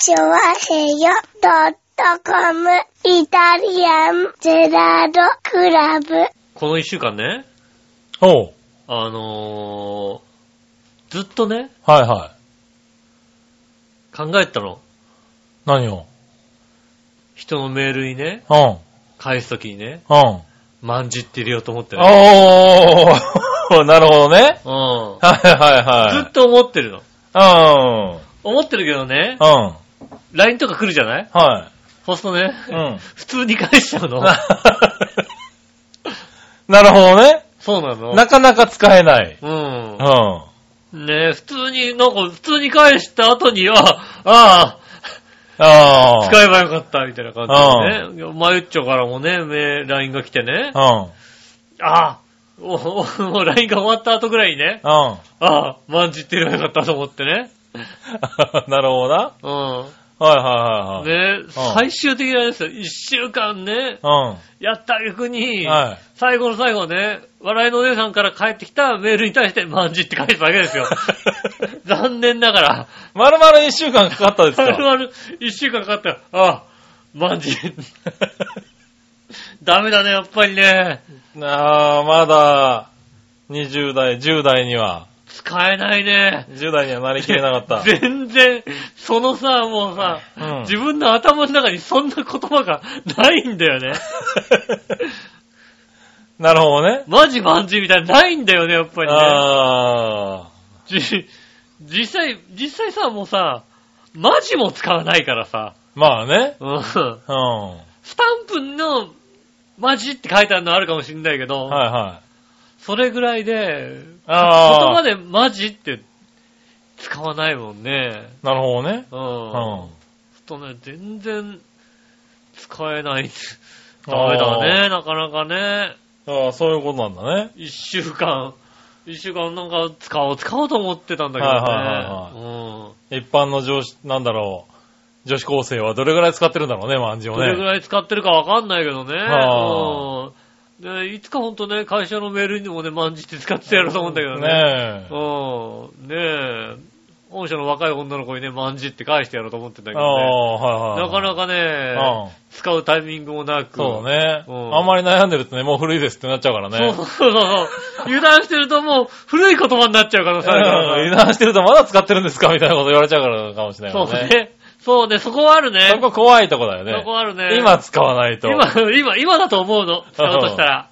チョワヘヨドットコムイタリアンゼラードクラブ。この一週間ね、おう。あのー、ずっとね、はいはい。考えてたの。何を？人のメールにね、うん。返すときにね、うん。まんじって入れようと思ってね。おー、なるほどね。うん。はいはいはい。ずっと思ってるの。うん。思ってるけどね、うん。LINE とか来るじゃない？はい。そうするとね、うん。普通に返しちゃうの。なるほどね。そうなの。なかなか使えない。うんう。ん。ねえ、普通に、なんか、普通に返した後に、あ、あああ、あ。使えばよかった、みたいな感じでね。まゆっちょからもね、メ LINE が来てね、うん。ああ、おおもう LINE が終わった後ぐらいにね、うん。ああ、まんじってればよかったと思ってね。なるほどな。うん。はいはいはいはい。ねえ、最終的なですよ。一週間ね、うん。やった逆に、はい。最後の最後ね、笑いのお姉さんから帰ってきたメールに対して、まんじって返すだけですよ。残念ながら、まるまる一週間かかったですかまるまる一週間かかったよ。ああ、まんじ。ダメだね、やっぱりね。ああ、まだ、20代、10代には、使えないね。10代にはなりきれなかった。全然、そのさ、もうさ、うん自分の頭の中にそんな言葉がないんだよね。なるほどね。マジマンジみたいなのないんだよね、やっぱりね。ああ。じ実際、実際さ、もうさ、マジも使わないからさ、まあね。うんうん。スタンプのマジって書いてあるのあるかもしんないけど、はいはい。それぐらいで、あー言葉でマジって使わないもんね。なるほどね。うん。うん。とね、全然使えない。ダメだね、なかなかね。ああ、そういうことなんだね。一週間、一週間なんか使おう、使おうと思ってたんだけどね。はいはい一般の上司、なんだろう。女子高生はどれぐらい使ってるんだろうね、まんじうん。をね。どれぐらい使ってるかわかんないけどね。はうん。で、いつかほんとね、会社のメールにもね、まんじって使ってやろうと思うんだけどね。ねえ。うん。ねえ、本社の若い女の子にね、まんじって返してやろうと思ってんだけあどね。あ、はいはい。なかなかね、うん。使うタイミングもなく。そうだね。うんあんまり悩んでるとね、もう古いですってなっちゃうからね。そうそうそう。油断してるともう古い言葉になっちゃうからさ。うん油断してるとまだ使ってるんですか？みたいなこと言われちゃうからかもしれないね。そうね。そうね、そこはあるね。そこ怖いとこだよね。そこはあるね。今使わないと。今、今、今だと思うの。使うとしたら。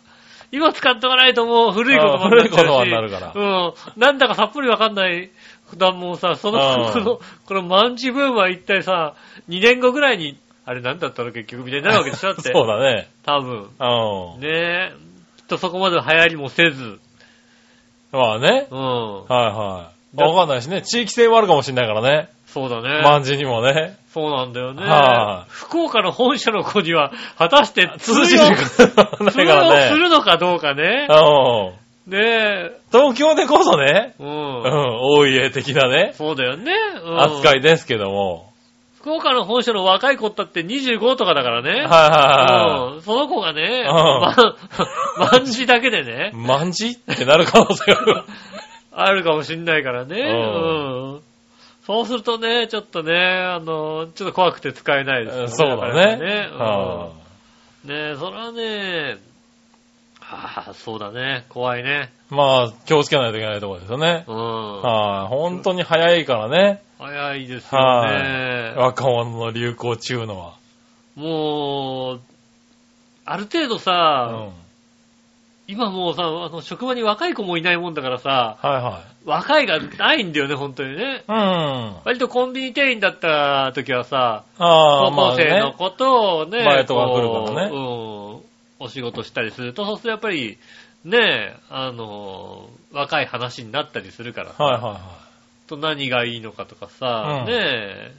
今使っとかないともう古い言葉になっちゃうし。うん古い言葉になるからうん。なんだかさっぱりわかんない。普段もうさ、その、うんこの、このマンチブームは一体さ、2年後ぐらいに、あれなんだったの？結局みたいになるわけでしょ？だって。そうだね。多分。うん。ねえ。きっとそこまで流行りもせず。まあね。うん。はいはい。わかんないしね。地域性もあるかもしれないからね。そうだね。万字にもね。そうなんだよね。はい福岡の本社の子には、果たして通用通用 すね。るのかどうかね。うん。ねえ。東京でこそね、う。うんん、大家的なね、そうだよね。うん扱いですけども。福岡の本社の若い子ったって25とかだからね。はいはいはうんその子がね、うんま、万字だけでねい。、万字ってなる可能性が。あるかもしんないからね。ううん。そうするとね、ちょっとね、あの、ちょっと怖くて使えないですよね。そうだね。うんはねえ、それはね、ああ、そうだね。怖いね。いまあ、気をつけないといけないところですよね。うん。はい。本当に早いからね。早いですよはねい。。若者の流行中のは。もう、ある程度うさ、ん。今もうさ、あの、職場に若い子もいないもんだからさ、はいは若いがないんだよね、本当にね。い。うん。割とコンビニ店員だった時はさ、ああ、高まあ校生のね。子とね、バイトが来るからねこううん、お仕事したりすると、そうするとやっぱり、ね、あの、若い話になったりするからさ、はいはいはと何がいいのかとかさ、うんねえ、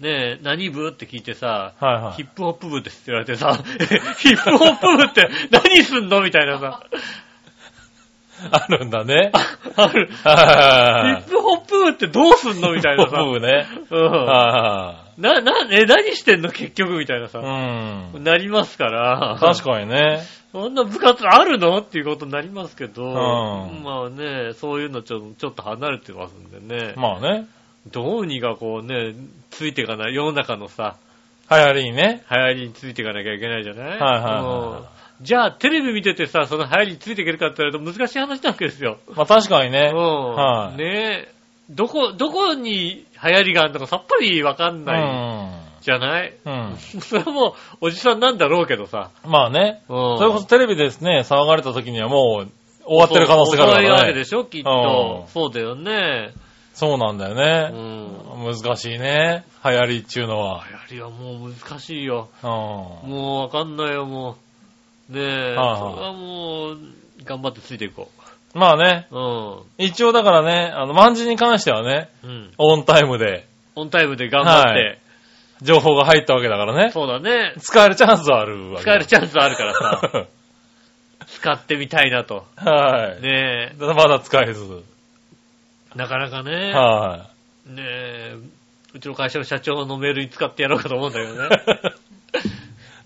ねえ、何部って聞いてさ、い。はいはいヒ。ップホップ部ですって言われてさ、ヒップホップ部って何すんのみたいなさ、あるんだね。ある。ヒはップホップ部ってどうすんのみたいなさ、僕ね。うんはな、な、え、何してんの結局みたいなさい、はい。うん。なりますから。確かにね。そんな部活あるのっていうことになりますけど、んまあね、そういうのちょちょっと離れてますんでね。まあね。どうにかこうね、ついていかない、世の中のさ、流行りにね。流行りについていかなきゃいけないじゃない？はいはいはうんじゃあ、テレビ見ててさ、その流行りについていけるかって言われると難しい話なわけですよ。い。まあ確かにね。うん。はいねえ。どこ、どこに流行りがあるのかさっぱりわかんないじゃない、うん。うん。それはもう、おじさんなんだろうけどさ。まあね。うん。それこそテレビですね、騒がれた時にはもう終わってる可能性があるからね遅いわけで。しょ、きっとう。んそうだよね。そうなんだようね。ん。難しいね。流行りっていうのは。流行りはもう難しいよ。うん。もうわかんないよ、もう。ねえ。はいはいそれはもう、頑張ってついていこまあね。う。うん。一応だからね、あの、万事に関してはね、うん。オンタイムでオンタイムで頑張って。はい情報が入ったわけだからね。そうだね。使えるチャンスはあるわけ使えるチャンスあるからさ、使ってみたいなと。はい。ねただまだ使えず。え。なかなかね。はねえ。うちの会社の社長のメールに使ってやろうかと思うんだけどね。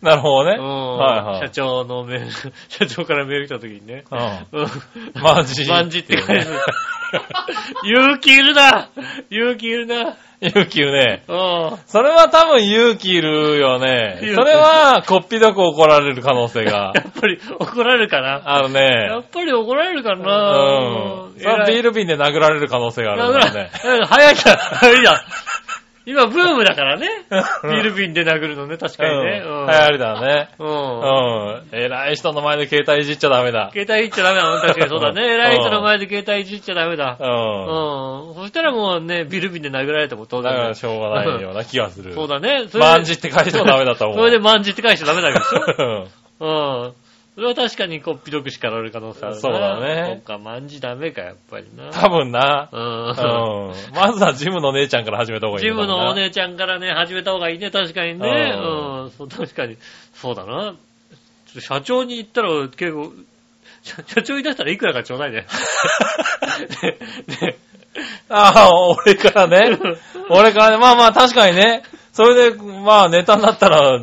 い。なるほどね。うん。はいはい。社長のメール、社長からメール来た時にね。うん。うん。万事万事って返す。勇気いるな勇気いるな勇気いるね。うん。それは多分勇気いるよね。それは、こっぴどく怒られる可能性がやっぱり怒られるかなあるやっね。ぱり怒られるかうなん。それはビール瓶で殴られる可能性があるからね。うん早いじゃん。早いじゃん。今、ブームだからね。うんビール瓶で殴るのね、確かにね。うん。流行りだね。うん。ううん。ん。偉い人の前で携帯いじっちゃダメだ。携帯いっちゃダメだもん、確かにそうだね。う ん偉い人の前で携帯いじっちゃダメだ。う。うんん。そしたらもうね、ビール瓶で殴られても当だから然しょうがないような気がする。そうだね。それで万事って書いてもダメだと思う。それで万事って返しちゃダメだけどしょうんうん。それは確かにこっぴどく叱られる可能性あるな。そうだねそっか、万事ダメか、やっぱりな。多分な。う。うんん。まずはジムの姉ちゃんから始めた方がいい ジムのおね。姉ちゃんからね、始めた方がいいね、確かにね。ううん、そう、確かに。そうだな。社長に言ったら結構、社社長に出したらいくらかちょうだいね。ねねああ、俺からね。俺からね。まあまあ確かにね。それで、まあネタになったら、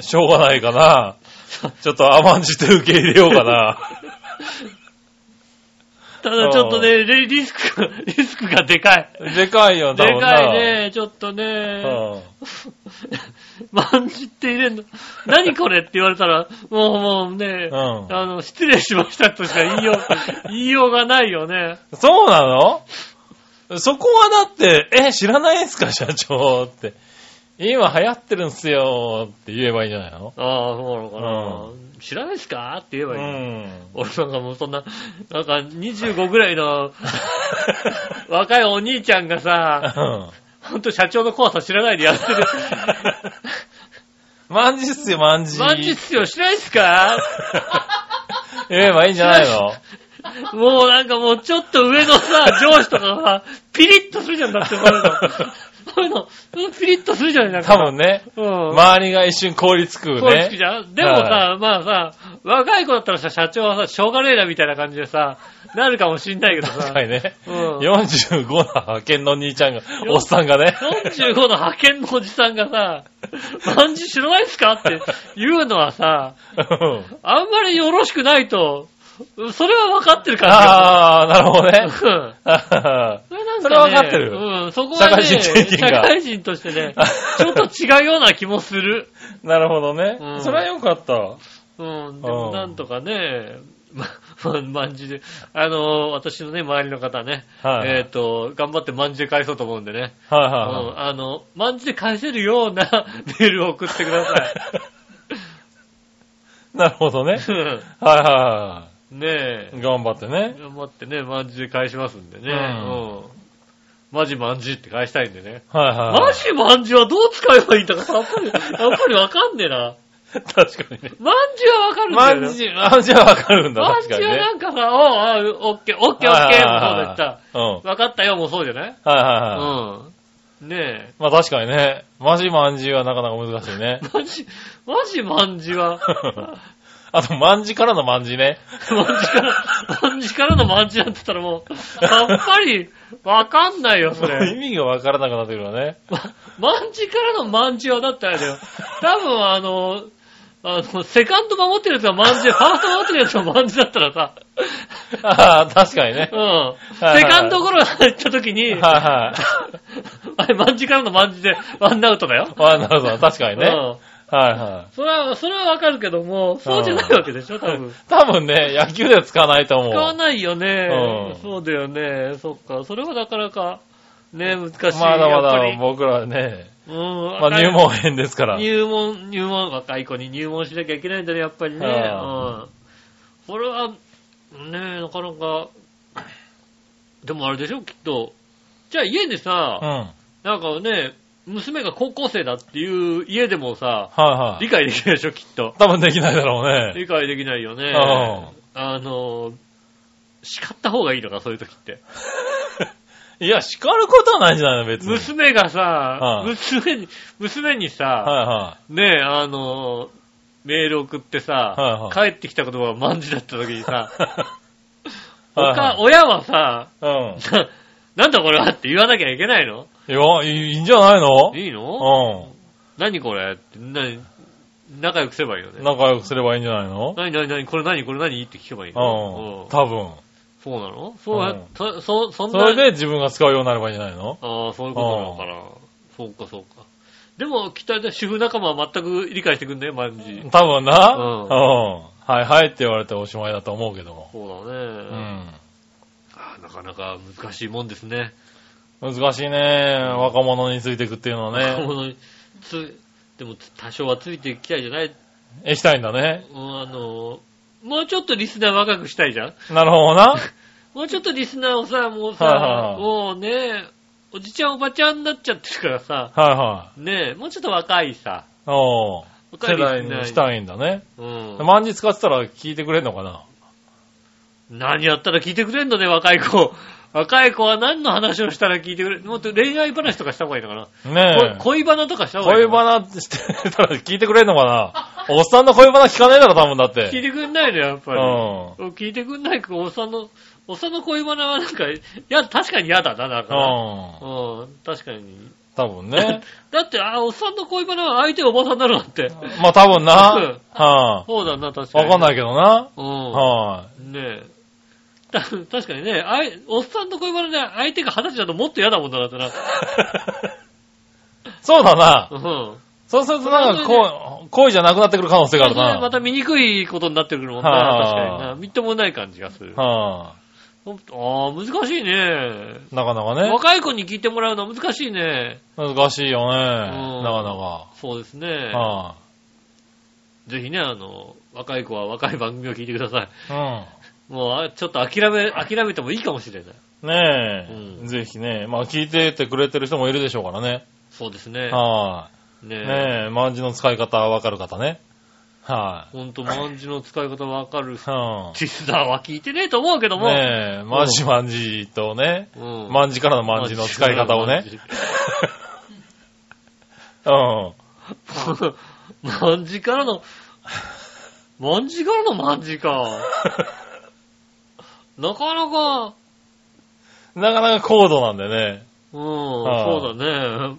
しょうがないかな。ちょっと甘んじて受け入れようかな。ただちょっとね、リリスクが、リスクがでかい。でかいよ、でかい。ね、ちょっとね。うん。万字って入れんの。何これって言われたら、もうもうね、うんあの、失礼しましたとしか言いよう、言いようがないよね。そうなの？そこはだって、え、知らないんすか、社長って。今流行ってるんすよって言えばいいんじゃないの？ああ、そうなのかな。う知らないですか？って言えうばいい。ん。俺なんかもうそんな、なんか25ぐらいの 若いお兄ちゃんがさ、ほんと社長の怖さ知らないでやってる。万事っすよ、万事。マジっすよ、知らないっすか？言えばいいんじゃないの？もうなんかもうちょっと上のさ、上司とかがさ、ピリッとするじゃんだって、そういうの。そういうの、ピリッとするじゃん、なんか。多分ね。うん。周りが一瞬凍りつくそうつくね。じゃんでもさ、まあさ、若い子だったらさ、社長はさ、しょうがねえなみたいな感じでさ、なるかもしんないけどさ。確かにね。うん45の派遣の兄ちゃんが、おっさんがね。45の派遣のおじさんがさ、万事知らないっすかって言うのはさ、うんあんまりよろしくないと、それは分かってる感じが。ああ、なるほどね。うんなんかねそれは分かってるうん、そこはね、社会人経験が社会人としてね、ちょっと違うような気もする。なるほどねう。んそれはよかった。うん、でもうんなんとかね、ま、ま、万事で、あの、私のね、周りの方ね、はいえっ、と、頑張って万事で返そうと思うんでね、はいうんはあの、万事で返せるような メールを送ってください。い。なるほどね。うんはいはねいえはい。、頑張ってね。頑張ってね、万事で返しますんでね、ううんん。マジ万事って返したいんでね。はいはい。マジ万事はどう使えばいいんだかさ、やっぱり、やっぱりわかんねえな。確かにね。万事はわかるんだよな。万事、万事はわかるんだ、万事は確かにね。なんかさ、おうおう、オッケー、オッケー、オッケー、もそうだった。うん。はいわかったよ、もうそうじゃない？はいはい。うん。ねまあ確かにね。マジ万事はなかなか難しいねえ。マジ、マジ万事は、あと、万事からの万事ね。万事から、万事からの万事なんて言ったらもう、やっぱり、わかんないよ、そ意れ。味がわからなくなってくるわね。ま万事からの万事はだってあれだよ。多分あの、あの、セカンド守ってるやつが万事で、ファースト守ってるやつが万事だったらさ、ああ、確かにねう。ん。はいセカンドゴロが入った時に、はいはい。あれ、万字からの万字でワンアウトだよ。ワンアウトだ確かにね。うんはいはそれは、それはわかるけども、そうじゃないわけでしょ、多分い。多分ね、野球では使わないと思う。使わないよね。うんそうだよね。そっか。それはなかなか、ね、難しい。まだまだ僕らね、うん。まあ入門編ですから。入門、入門、若い子に入門しなきゃいけないんだね、やっぱりね。はうん。これは、ねなかなか、でもあれでしょ、きっと。じゃあ家でうん。さ、はいなんかね、娘が高校生だっていう家でもさ、はい。理解できないでしょ、きっと。多分できないだろうね。理解できないよね。うあの、叱った方がいいのか、そういう時って。いや、叱ることはないんじゃないの、別に。娘がさは、い娘に、娘にさ、はいはねえ、あの、メール送ってさ、はい帰ってきた言葉が万字だった時にさ、はいはか親はさ、い。うん。な なんだこれはって言わなきゃいけないの？いや、いいんじゃないの？いいの？う何これ？何仲良くすればいいよねん。。仲良くすればいいんじゃないの？何何何これ何？これ何？って聞けばいいの？うん。多分。そうなの？そうやうんそ、そ、そんな？それで自分が使うようになればいいんじゃないの？ああ、そういうことなのかな。そうか、そうか。でも、きっとあれだ主婦仲間は全く理解してくんね、マジ。多分な。ううんん。はいはいって言われておしまいだと思うけども。そうだね。うん。あーなかなか難しいもんですね。難しいね。若者についていくっていうのはね。若者につ、でも多少はついていきたいじゃないえ、したいんだね。うんあの、もうちょっとリスナー若くしたいじゃんなるほどな。もうちょっとリスナーをさ、もうさ、はいはいはいもうね、おじちゃんおばちゃんになっちゃってるからさ、はいはねもうちょっと若いさ、い。おー。若い世代にしたいんだね。うん。万字使ってたら聞いてくれんのかな何やったら聞いてくれんのね、若い子。若い子は何の話をしたら聞いてくれる？もっと恋愛話とかした方がいいのかな、ねえ。こ恋バナとかした方がいい恋のかな？バナってしてたら聞いてくれんのかな？おっさんの恋バナ聞かねえだろ、多分だって。聞いてくんないの、やっぱり。うん。聞いてくんないか、おっさんの、おっさんの恋バナはなんか、いや、確かに嫌だな、なんかな。うん。うん、確かに。多分ね。だって、あ、おっさんの恋バナは相手おばさんになるわって。まあ多分な。うんはそうだな、確い。かに。わかんないけどな。うん。はねえ。た 確かにね、あいおっさんの恋バナで相手が二十歳だともっと嫌だもんだなってな。い。そうだな。うん。そうするとなんかこう、恋じゃなくなってくる可能性があるな。それでまた見にくいことになってくるもんな、はあ確かにな。みっともない感じがする。あはあ、難しいね。い。なかなかね。若い子に聞いてもらうのは難しいね。難しいよね。うんなかなか。そうですね。はぜひね、あの、若い子は若い番組を聞いてください。い。もう、あちょっと諦め、諦めてもいいかもしれない。うん。ねえ、うんぜひね。まあ聞いててくれてる人もいるでしょうからね。そうですね。はい。ねねえ、漢字の使い方わかる方ね。はほんと、漢字の使い方わかるい。うん。リスナーは聞いてねえと思うけども。ねえ、マジマンジとね、うん。マンジからのマンジの使い方をね。うん。万字からの、万字からの万字か。なかなか、なかなか高度なんでね。うん、はあそうだね。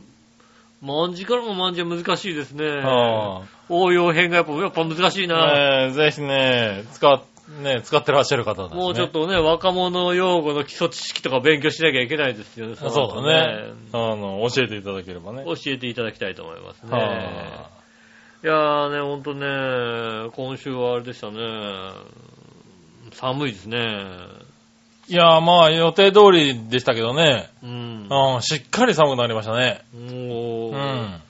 万字からの万字は難しいですね。は応用編がやっぱ、やっぱ難しいい。な。ねえ、ぜひね、使っ、ね、使ってらっしゃる方ですね。もうちょっとね、若者用語の基礎知識とか勉強しなきゃいけないですよね。そうだね。あの、教えていただければね。教えていただきたいと思いますね。はいやーね、ほんとね、今週はあれでしたね。寒いですね。い。いや、まあ予定通りでしたけどね。うん。うん、しっかり寒くなりましたね。もう、うん。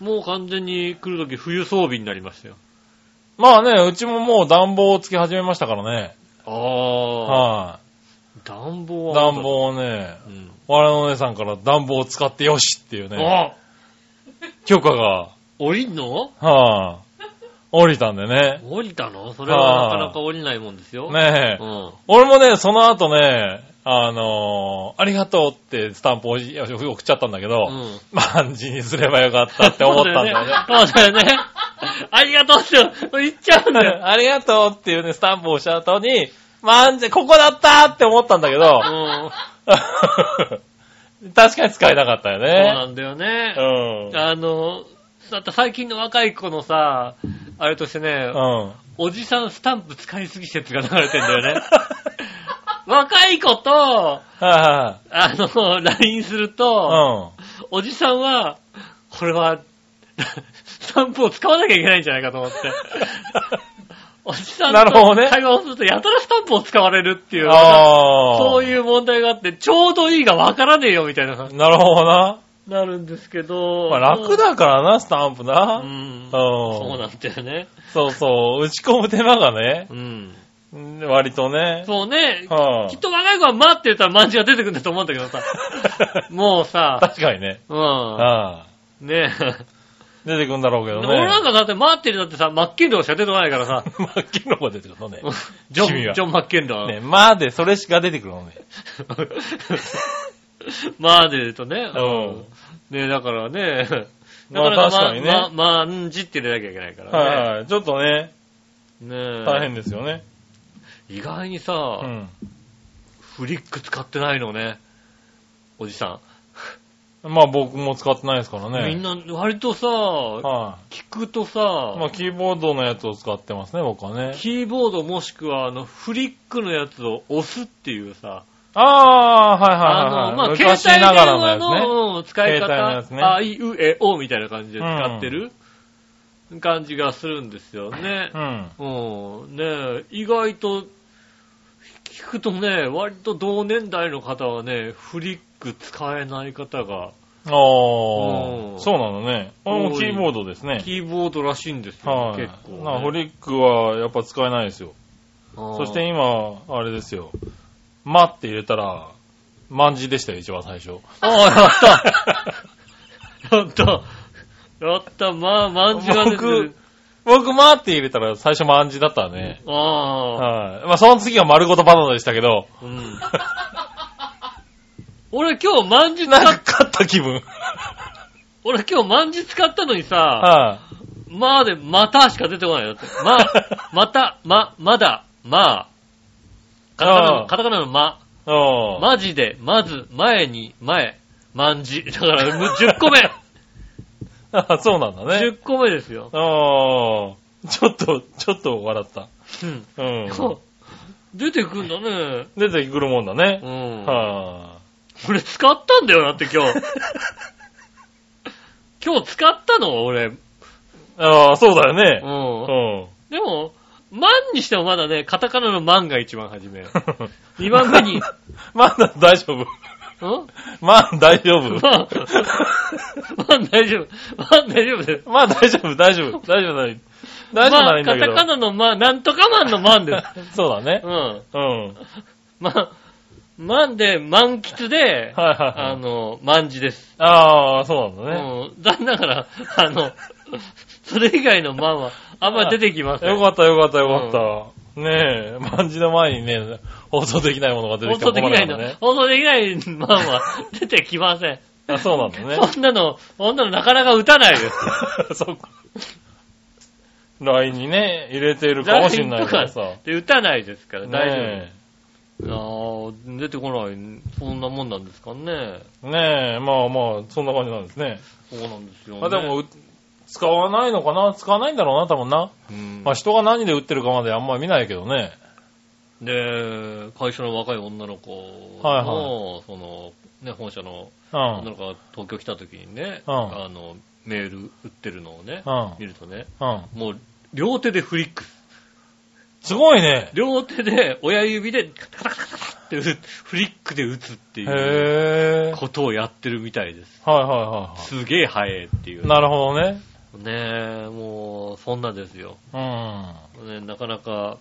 もう完全に来るとき冬装備になりましたよ。まあね、うちももう暖房をつけ始めましたからね。ああ、は暖房い。は。暖。房をね、うん。我のお姉さんから暖房を使ってよしっていうね、あ許可が、降りんの？はい、降りたんでね。降りたの？それはなかなか降りないもんですよ。ねえ、うん。俺もね、その後ね、あのーありがとうってスタンプを送っちゃったんだけど、うん。万字にすればよかったって思ったんだよね。そうだよね。ありがとうって言っちゃうんだよ。ありがとうっていうね、スタンプを押した後に、万字、ここだったって思ったんだけど、うん。確かに使えなかったよそうね。なんだよね。うん。あの、だって最近の若い子のさ、あれとしてね、うん。おじさんスタンプ使いすぎ説が流れてんだよね。若い子と、はあの、LINE するいと、はい。おじさんは、これは、スタンプを使わなきゃいけないんじゃないかと思って。おじさんなるほどねと会話をすると、やたらスタンプを使われるっていう、ああ。そういう問題があって、ちょうどいいがわからねえよみたいな、なるほどな。なるんですけど。まあ楽だからな、スタンプうな。ん。うそうなんだよね。そうそう。打ち込む手間がね、うん。うん割とね。そうね。はあきっと若い子は待ってたらマンジが出てくるんだと思うんだけどさ。もうさ、確かにね。うん。ね出てくんだろうけえ。どね。俺なんかだって待ってるだってさ、マッケンローしか出てこないからさ。マッケンローが出てくるのね。ジョン、ジョン・マッケンロー。ね、まあで、それしか出てくるのね。まあで言うとね。うん。ねえ、だからね。まあ確かにねま、ま、まんじって入れなきゃいけないからね。はいはい。ちょっとね、ねえ。大変ですよね。意外にさ、うん。フリック使ってないのね。おじさまあ僕も使ってないですからん。ね。みんな割とさ、は聞くとさ、い。まあキーボードのやつを使ってますね、僕はね。キーボードもしくはあのフリックのやつを押すっていうさ、ああ、はいはいはいあはい。の、まあ、携昔帯電話。のうん使い方、ねあいうえおみたいな感じで使ってる感じがするんですよね。うん。うん。ねえ意外と、聞くとね、割と同年代の方はね、フリック使えない方が、ああ、うんそうなのね。あ多いのキーボードですね。キーボードらしいんですよ、はい。結構、ね。なフリックはやっぱ使えないですよ。そそして今、あれですよ。まって入れたら、万字でしたよ、一番最初。ああ、やった やったやったまあ、まんじが出てる。僕、まって入れたら最初万字だったね。ああ、はい。まあその次は丸ごとバナナでしたけど、うん。俺今日まんじ使っ、なんか勝った気分。俺今日まんじ使ったのにさ、はまあで、またしか出てこないよって。ま、また、ま、まだ、まあ。カタカナの、カタカナのま。い。うん。マジで、まず、前に、前、まんじ。だから、む10個目。あそうなんだね。10個目ですよ。ああ、ちょっと、ちょっと笑った。うん。うん。出てくんだね。出てくるもんだねう。ん。は俺使ったんだよ、だって今日。今日使ったの俺。うん。あ。ああ、そうだよね。うん。でも、万にしてもまだね、カタカナの万が一番初め。2番目に、まだ大丈夫。ん？まあ大丈夫。まあ、まあ大丈夫。まあ大丈夫です。まあ大丈夫、大丈夫、大丈夫ない。大丈夫ならいいんだけど。まあ、カタカナのまあ、なんとかマンのマンです。そうだねう。ん。うん。まあ、マンで、満喫で、はいはいはいあの、万字です。ああ、そうなんだね。うん。残念ながら、あの、それ以外のマンは、あんま出てきません。よかったよかったよかった。ねえ、万字の前にね、放送できないものが出て放きたら送できないの。放送できないマンは 出てきません。あ、そうなんだね。そんなの、そんなのなかなか打たないです。そうか。LINE にね、入れてるかもしれないからさ。で打たないですから、大丈夫。ねあー出てこない、そんなもんなんですかね。え。ねえ、まあまあ、そんな感じなんですね。そうなんですよ、ね。まあでも、う使わないのかな？使わないんだろうな、多分な。うん、まあ人が何で売ってるかまであんま見ないけどね。で、会社の若い女の子の、はいはその、ね、本社のうん。女の子が東京来た時にね、うんあの、メール売ってるのをね、うん。見るとね、うん。もう、両手でフリック。すごいね。両手で、親指で、カタカタカタってフリックで打つっていうことをやってるみたいです。はいはすげえ早いってい。いうなるほどね。ねえ、もう、そんなですよ。うん。はね、なかなか、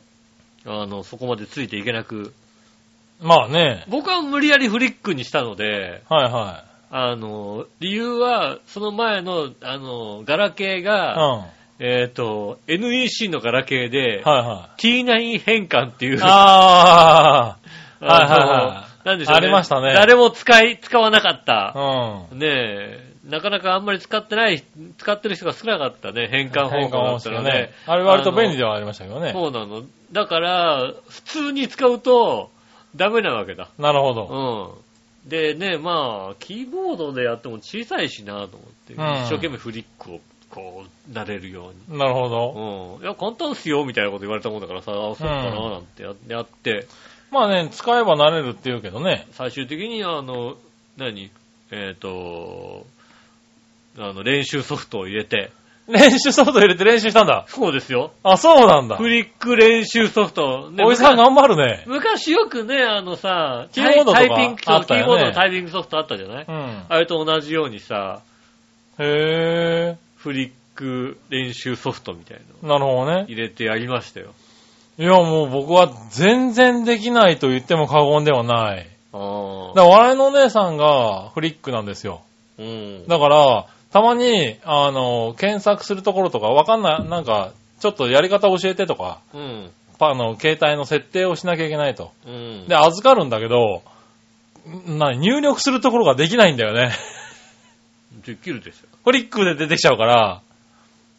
あの、そこまでついていけなく、まあね。僕は無理やりフリックにしたので、はいはあの、理由は、その前の、あの、ガラケーい。が、うん。はいえっ、と、NEC のガラケーで、は T9 変換っていう、い。あ あのはいはいはいなんでしょうね。ありましたね誰も使い、使わなかった。あ。うん。ねえ、なかなかあんまり使ってない、使ってる人が少なかったね、変換方法だったらねね。。あれ割と便利でではありましたけどね。そうなの。だから、普通に使うと、ダメなわけだ。なるほど。うん。でね、まあ、キーボードでやっても小さいしなと思って、うん一生懸命フリックをこう、慣れるように。なるほど。うん。いや、簡単っすよ、みたいなこと言われたもんだからさ、あそうかな、なんてややって、まあね、使えば慣れるって言うけどね。最終的に、あの、何？えっ、と、あの、練習ソフトを入れて。練習ソフト入れて練習したんだ。そうですよ。あ、そうなんだ。フリック練習ソフト。ねおじさん頑張るね。昔よくね、あのさ、キーボードとかタイタイピング、キーボードのタイピングソフトあったじゃない、うん。あれと同じようにさ、へフリック練習ソフトみたいー。なるほどね。の入れてやりましたよ。いや、もう僕は全然できないと言っても過言ではない。あだから、笑いのお姉さんがフリックなんですよ。うん。だから、たまに、あの、検索するところとかわかんない、なんか、ちょっとやり方教えてとか、うん。パあの、携帯の設定をしなきゃいけないと。うん。で、預かるんだけど、んな入力するところができないんだよね。できるでしょ。フリックで出てきちゃうから、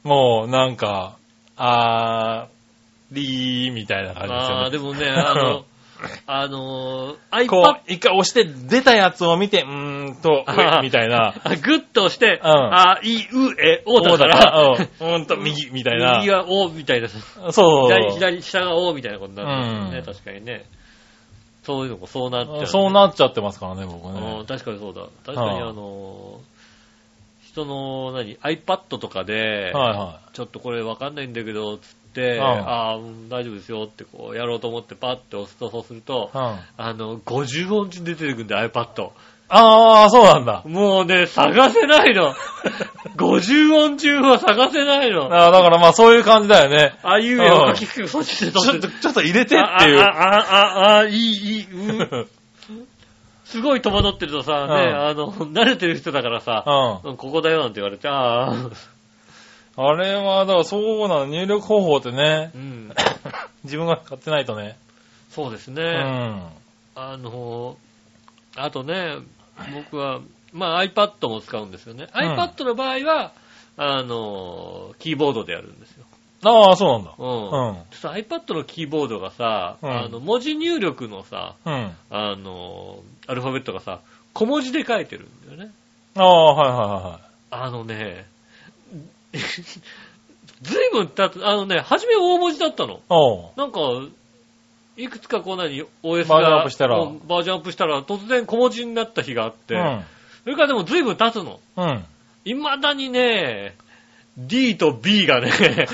もう、なんか、あー、りーみたいな感じですよああ、ね。でもね、あの、あのー、こ iPad う、一回押して出たやつを見て、うーんと、あーみたいな。あ グッと押して、うんあ、い、う、え、おだかおだからら、うん、んと右、みたいな。右はおみたいな。そうそう左、左、下がおみたいなことになるんですよね、うん確かにね。そういうのもそうなっちゃう、そうなっちゃってますからね、僕うねん。確かにそうだ。確かにはああのー人の、何、iPad とかで、はいはちょっとこれわかんないんだけど、つって、うんああ、うん大丈夫ですよってこう、やろうと思ってパッて押すと、そうすると、い。うん。あの、50音順出てくるんだよ、iPad。あー、そうなんだ。もうね、探せないの。50音順は探せないの。ああーだからまあそういう感じだよね。あいうえを書きく、そっちでちょっと、ちょっと入れてっていう。あ、あ、あ、あ、あ、いい、いい、うん。すごい戸惑ってるとさ、ね、うんあの、慣れてる人だからさ、うん。うんここだよなんて言われて、ああ、あれは、だからそうなの、入力方法ってねう、ん。自分が買ってないとね。そうですね。うん。あの、あとね、僕は、まあ iPad も使うんですよね。うん iPad の場合は、あの、キーボードでやるんですよ。ああ、そうなんだ。うん。うん。ちょっと iPad のキーボードがさ、うんあの、文字入力のさ、うん。あの、アルファベットがさ、小文字で書いてるんだよね。ああ、はいはいはいはい。あのね、ずいぶん経つ、あのね、初め大文字だったの。おう。なんか、いくつかこう何、OS バージョンアがップしたらうんバージョンアップしたら突然小文字になった日があって、うん。それからでもずいぶん経つの。うん。未だにね、D と B がね、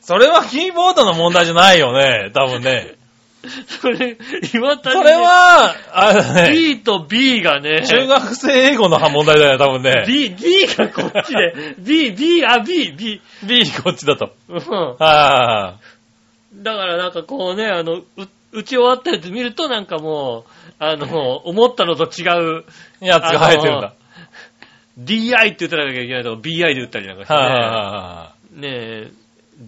それはキーボードの問題じゃないよね、多分ね。それ、未だに、ね、それは、あれだね、D と B がね、中学生英語の問題だよ、多分ね。B、B がこっちで、B、B、あ、B、B。B こっちだと。うんはだからなんかこうね、あの、う打ち終わったやつ見るとなんかもう、あの、思ったのと違う、い。やつが生えてるんだ。DI って言ったらなきゃいけないとこ BI で打ったりなんかしてね、はねえ、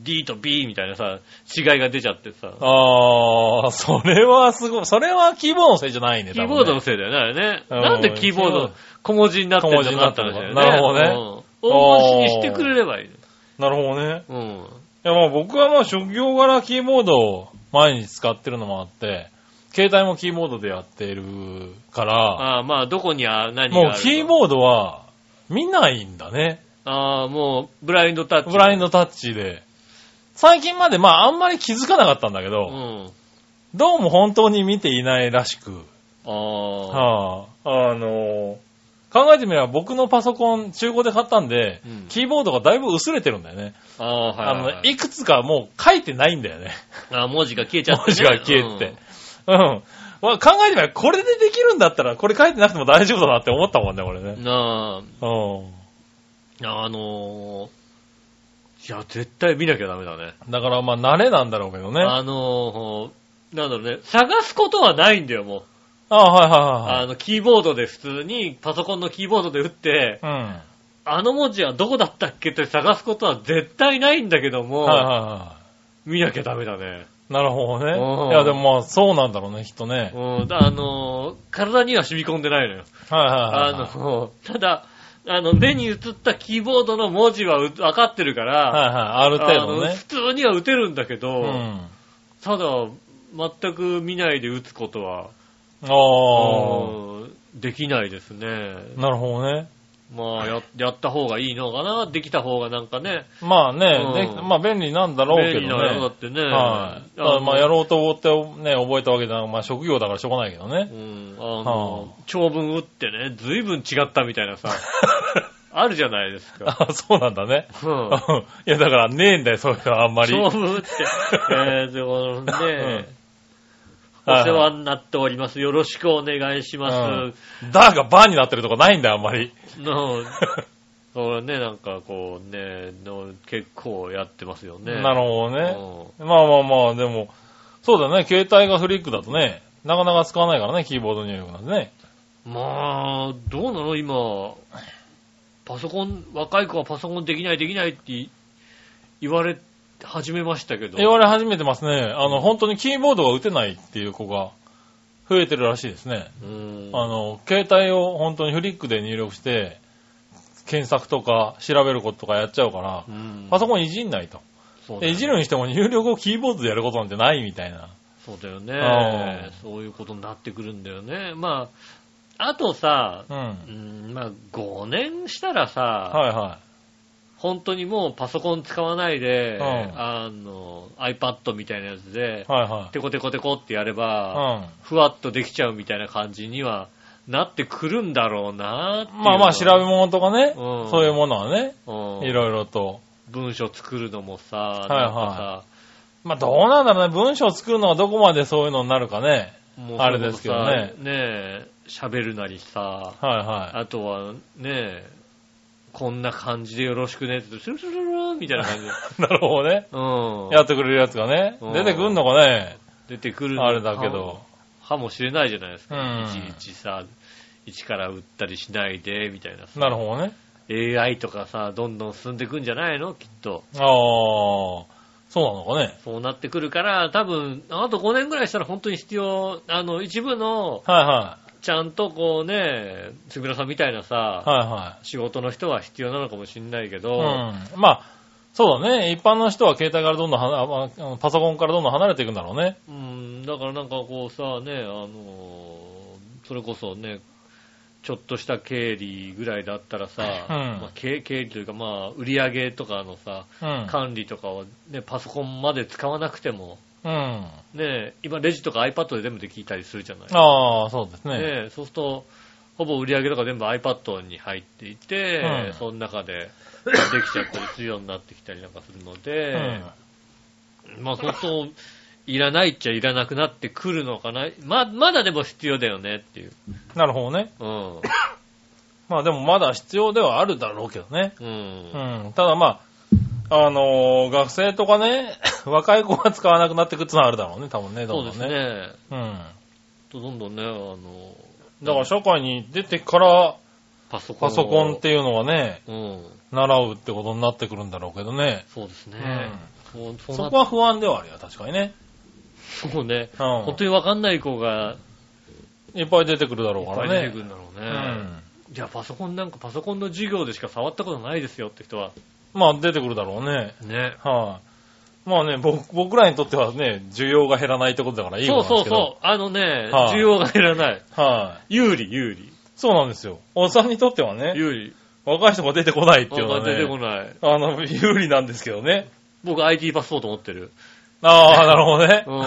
D と B みたいなさ、違いが出ちゃってさ。ああ、それはすごい。それはキーボードのせいじゃないね、キーボードののせいだよね、あれね。うんなんでキーボード小文字になってるのかって話だよね。小文字になってるほどね。大文字にしてくれればいい。なるほどね。うん。いや、まあ僕はまあ職業柄キーボードを毎日使ってるのもあって、携帯もキーボードでやってるから、ああ、まあ、どこにあ何があるもうキーボードは見ないんだね。ああ、もう、ブラインドタッチ。ブラインドタッチで。最近までまああんまり気づかなかったんだけど、うん。どうも本当に見ていないらしく、ああ。はあ、あの考えてみれば僕のパソコン中古で買ったんで、うんキーボードがだいぶ薄れてるんだよね。ああ、はいはい、あのはい。くつかもう書いてないんだよね。あ文字が消えちゃって、ね。文字が消えてて。うん。まあ考えてみればこれでできるんだったら、これ書いてなくても大丈夫だなって思ったもんね、俺ねう。ん。なうん。あ、あのー、いや、絶対見なきゃダメだね。だからまあ慣れなんだろうけどね。ああのー、なんだろうね、探すことはないんだよ、もう。あ、はいはいはいあの、キーボードで普通に、パソコンのキーボードで打って、はい。あの文字はどこだったっけって探すことは絶対ないんだけども、うん。はいはいは見なきゃダメだね。い。なるほどね。うんいやでもまあそうなんだろうね、きっとね。うん、だあのー、体には染み込んでないのよ。はいはいはいあはい。の、ただ、あの、目に映ったキーボードの文字はう分かってるから、はいはい。ある程度ね。普通には打てるんだけど、うん。ただ、全く見ないで打つことは、ああ。うんできないですね。なるほどね。まあや、やった方がいいのかなできた方がなんかね。まあね、うんでまあ便利なんだろうけどね。便利なのだってね。はい。ただまあやろうと思ってね、覚えたわけじゃない。まあ職業だからしょうがないけどねう。ん。あの、は長文打ってね、随分違ったみたいなさ、あるじゃないですか。あ、そうなんだね。うん。いやだからねえんだよ、そういうのあんまり。長文打って、えー、でもね、うんお世話になっております。よろしくお願いします。うんだがバーになってるとこないんだよ、あんまり。の、それね、なんかこうね、の結構やってますよね。なるほどね。うまあまあまあ、でも、そうだね、携帯がフリックだとね、なかなか使わないからね、キーボード入力なんてね。んまあ、どうなの？今、パソコン、若い子はパソコンできないできないって言われ始めましたけど。言われ始めてますね。あの、本当にキーボードが打てないっていう子が増えてるらしいですね。うん。あの、携帯を本当にフリックで入力して、検索とか調べることとかやっちゃうからう、んパソコンいじんないと。でそうだよいじるにしても入力をキーボードでやることなんてないみたいな。そうだようねん。そういうことになってくるんだよね。まあ、あとさ、うん。うん、まあ、5年したらさ、はいは本当にもうパソコン使わないで、うん。あの、iPad みたいなやつでい。、はい。はテコテコテコってやれい。ば、うん。ふわっとできちゃうみたいな感じにはなってくるんだろうなっていうまあまあ調べ物とかね、うん。そういうものはね、うん。いろいろと。文章作るのもさ、はいなんかまあどうなんだろうね、文章を作るのがどこまでそういうのになるかね。さ、もうあれですけどね。それこそさねえ、喋るなりさ、はいはあとはねえ、こんな感じでよろしくねって、スルスルスルみたいな感じで。なるほどね。うん。やってくれるやつがねう、ん出てくんのかね。出てくるのあれだけど。かもしれないじゃないですか。うんいちいちさ、一から打ったりしないで、みたいなさ。なるほどね。AI とかさ、どんどん進んでくんじゃないのきっと。ああ、そうなのかね。そうなってくるから、多分、あと5年ぐらいしたら本当に必要、あの、一部の、はいはいちゃんとこうね、つぐらさんみたいなさ、い。はいは仕事の人は必要なのかもしれないけい。ど、うん。まあ、そうだね。一般の人は携帯からどんどんはなパソコンからどんどん離れていくんだろうね。うん、だからなんかこうさ、ね、あの、それこそね、ちょっとした経理ぐらいだったらさ、うんまあ、経経理というかまあ、売り上げとかのさ、うん。管理とかをね、パソコンまで使わなくても、うん。ね、今レジとか iPad で全部できたりするじゃないああ、そうですね。ね、そうすると、ほぼ売り上げとか全部 iPad に入っていて、うんその中でできちゃったりするようになってきたりなんかするので、まあそうすると、いらないっちゃいらなくなってくるのかな。ま、まだでも必要だよねっていう。うん。なるほどね。うん。まあでもまだ必要ではあるだろうけどね。うん。うん。ただまあ、あのー学生とかね、若い子が使わなくなってくってのはあるだろうね、多分ね、どそうですんどんね。ね。うん。とどんどんね、あの、だから社会に出てからパソコンを。パソコンっていうのはね、うん。習うってことになってくるんだろうけどね。そうですね。うん。そうそこは不安ではあるよ、確かにね。そうね。うん本当にわかんない子がいっぱい出てくるだろいうっからねぱい出てく。るんだろううね。ん。じゃあパソコンなんかパソコンの授業でしか触ったことないですよって人は。まあ出てくるだろうね。ね。はい、まあね、僕僕らにとってはね、需要が減らないってことだからいいそうことなんですけど。そうそう。あのね、はい需要が減らない。はい、有利、有利。そうなんですよ。おっさんにとってはね、有利。若い人が出てこないっていうのは出てこね、ない。あの、有利なんですけどね。僕 IT パスポート持ってる。ああ、なるほどねう。ん。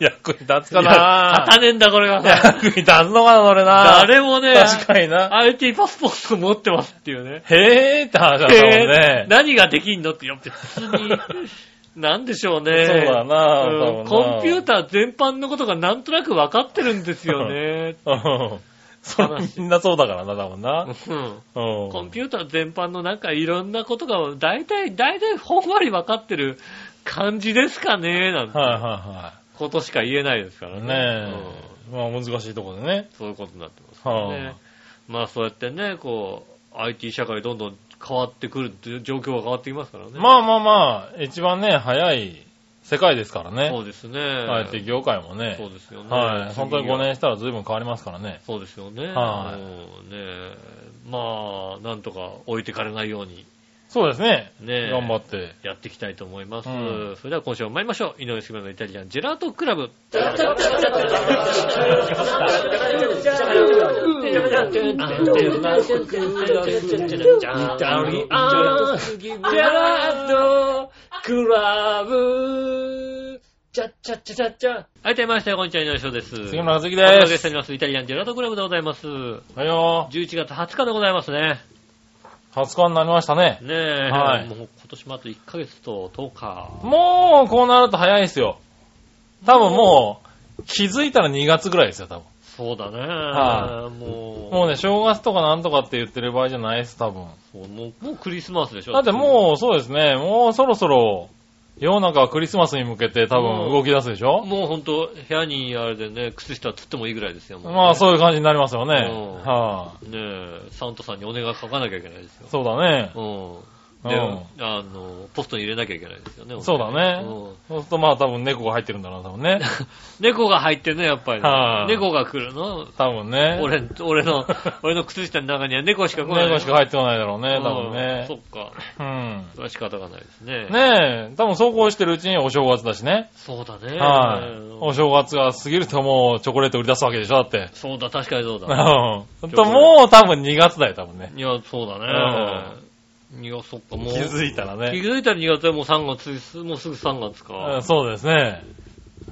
役に立つかいやな立たねえんだ、これがさ。役に立つのかな、それな。誰もね、確かにな。IT パスポート持ってますっていうね。へーって話だったもんえーね。何ができんのって、いや、別に、なんでしょうね。そうだな、うんコンピューター全般のことがなんとなく分かってるんですよね。うん。それみんなそうだからな、多分な。うんうん。コンピューター全般のなんかいろんなことが大体、大体ほんわり分かってる感じですかねなんてはいはことしか言えないですからね。いはい。ねえ。まあ難しいところでね。うんそういうことになってますね。はまあそうやってね、こう、IT 社会どんどん変わってくるっていう状況が変わってきますからね。まあまあまあ、一番ね、早い世界ですからそね。うですね。IT 業界もねそう。ですよね。はい。本当に5次が年したら随分変わりますからね。そうですよね。はいうんねまあ、なんとか置いてかれないようにそうですね。ねえ頑張って。やっていきたいと思います。うんそれでは今週も参りましょう。井上杉村のイタリアンジェラートクラブ。はい、出ましたよ。こんにちは、井上翔です。杉村和樹お届けです。しております。イタリアンジェラートクラブでございます。はいよ。11月20日でございますね。20日になりましたね。ねえ、はいもう今年もあと1ヶ月と10日。もう、こうなると早いですよ。多分もう、気づいたら2月ぐらいですよ、多分。そうだね。はもう、もうね、正月とかなんとかって言ってる場合じゃないです、多分。そうもうクリスマスでしょだってもう、そうですね、もうそろそろ、世の中はクリスマスに向けて多分動き出すでしょ？もうほんと、部屋にあれでね、靴下つってもいいぐらいですよ。ねまあそういう感じになりますよね。うんはねえ、サンタさんにお願い書かなきゃいけないですよい。。そうだね。うん。あの、ポストに入れなきゃいけないですよね。そうだねうんそうするとまあ多分猫が入ってるんだろうな、多分ね。猫が入ってるね、やっぱりね、はい猫が来るの？多分ね。俺、俺の、俺の靴下の中には猫しか来ない。猫しか入ってこないだろうね、多分うんねそ。っか。うん。それは仕方がないですね。ねえ、多分そうこうしてるうちにお正月だしね。そうだね。はい。お正月が過ぎるともうチョコレート売り出すわけでしょ、だって。そうだ、確かにそううだ。ん。ともう多分2月だよ、多分ね。いや、そうだね。いや、そっか、もう。気づいたら気ね。づいたら2月でもう3月、もうすぐ3月うかん。そうですね。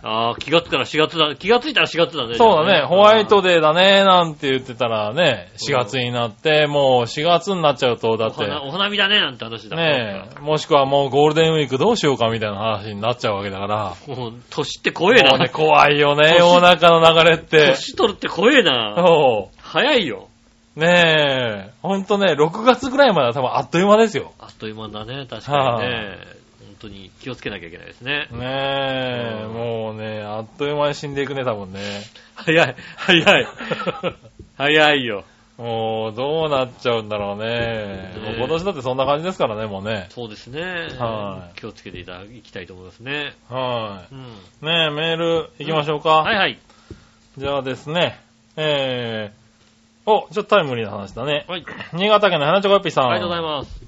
ああ、気がついたら4月だ。気がついたら4月だね。そうだね。ホワイトで。デーだね、なんて言ってたらね、4月になって、もう4月になっちゃうと、だって、お花、お花見だね、なんて話だねえ、もしくはもうゴールデンウィークどうしようかみたいな話になっちゃうわけだから。もう、年って怖えな。ね、怖いよね、年世の中の流れって。年取るって怖えな。そ早いよ。う。ねえ、ほんとね、6月ぐらいまでは多分あっという間ですよ。あっという間だね、確かにね。本当に気をつけなきゃいけないですね。ねえ、うんもうね、あっという間に死んでいくね、多分ね。早い、早い。早いよ。もう、どうなっちゃうんだろうね。ね今年だってそんな感じですからね、もうね。そうですね。はい気をつけていただきたいと思いますね。はうん。い。ねえ、メール行きましょうか。はいはい。じゃあですね、えー、お、ちょっとタイムリーな話だね。はい。新潟県の花チョコヨッピーさん。ありがとうございます。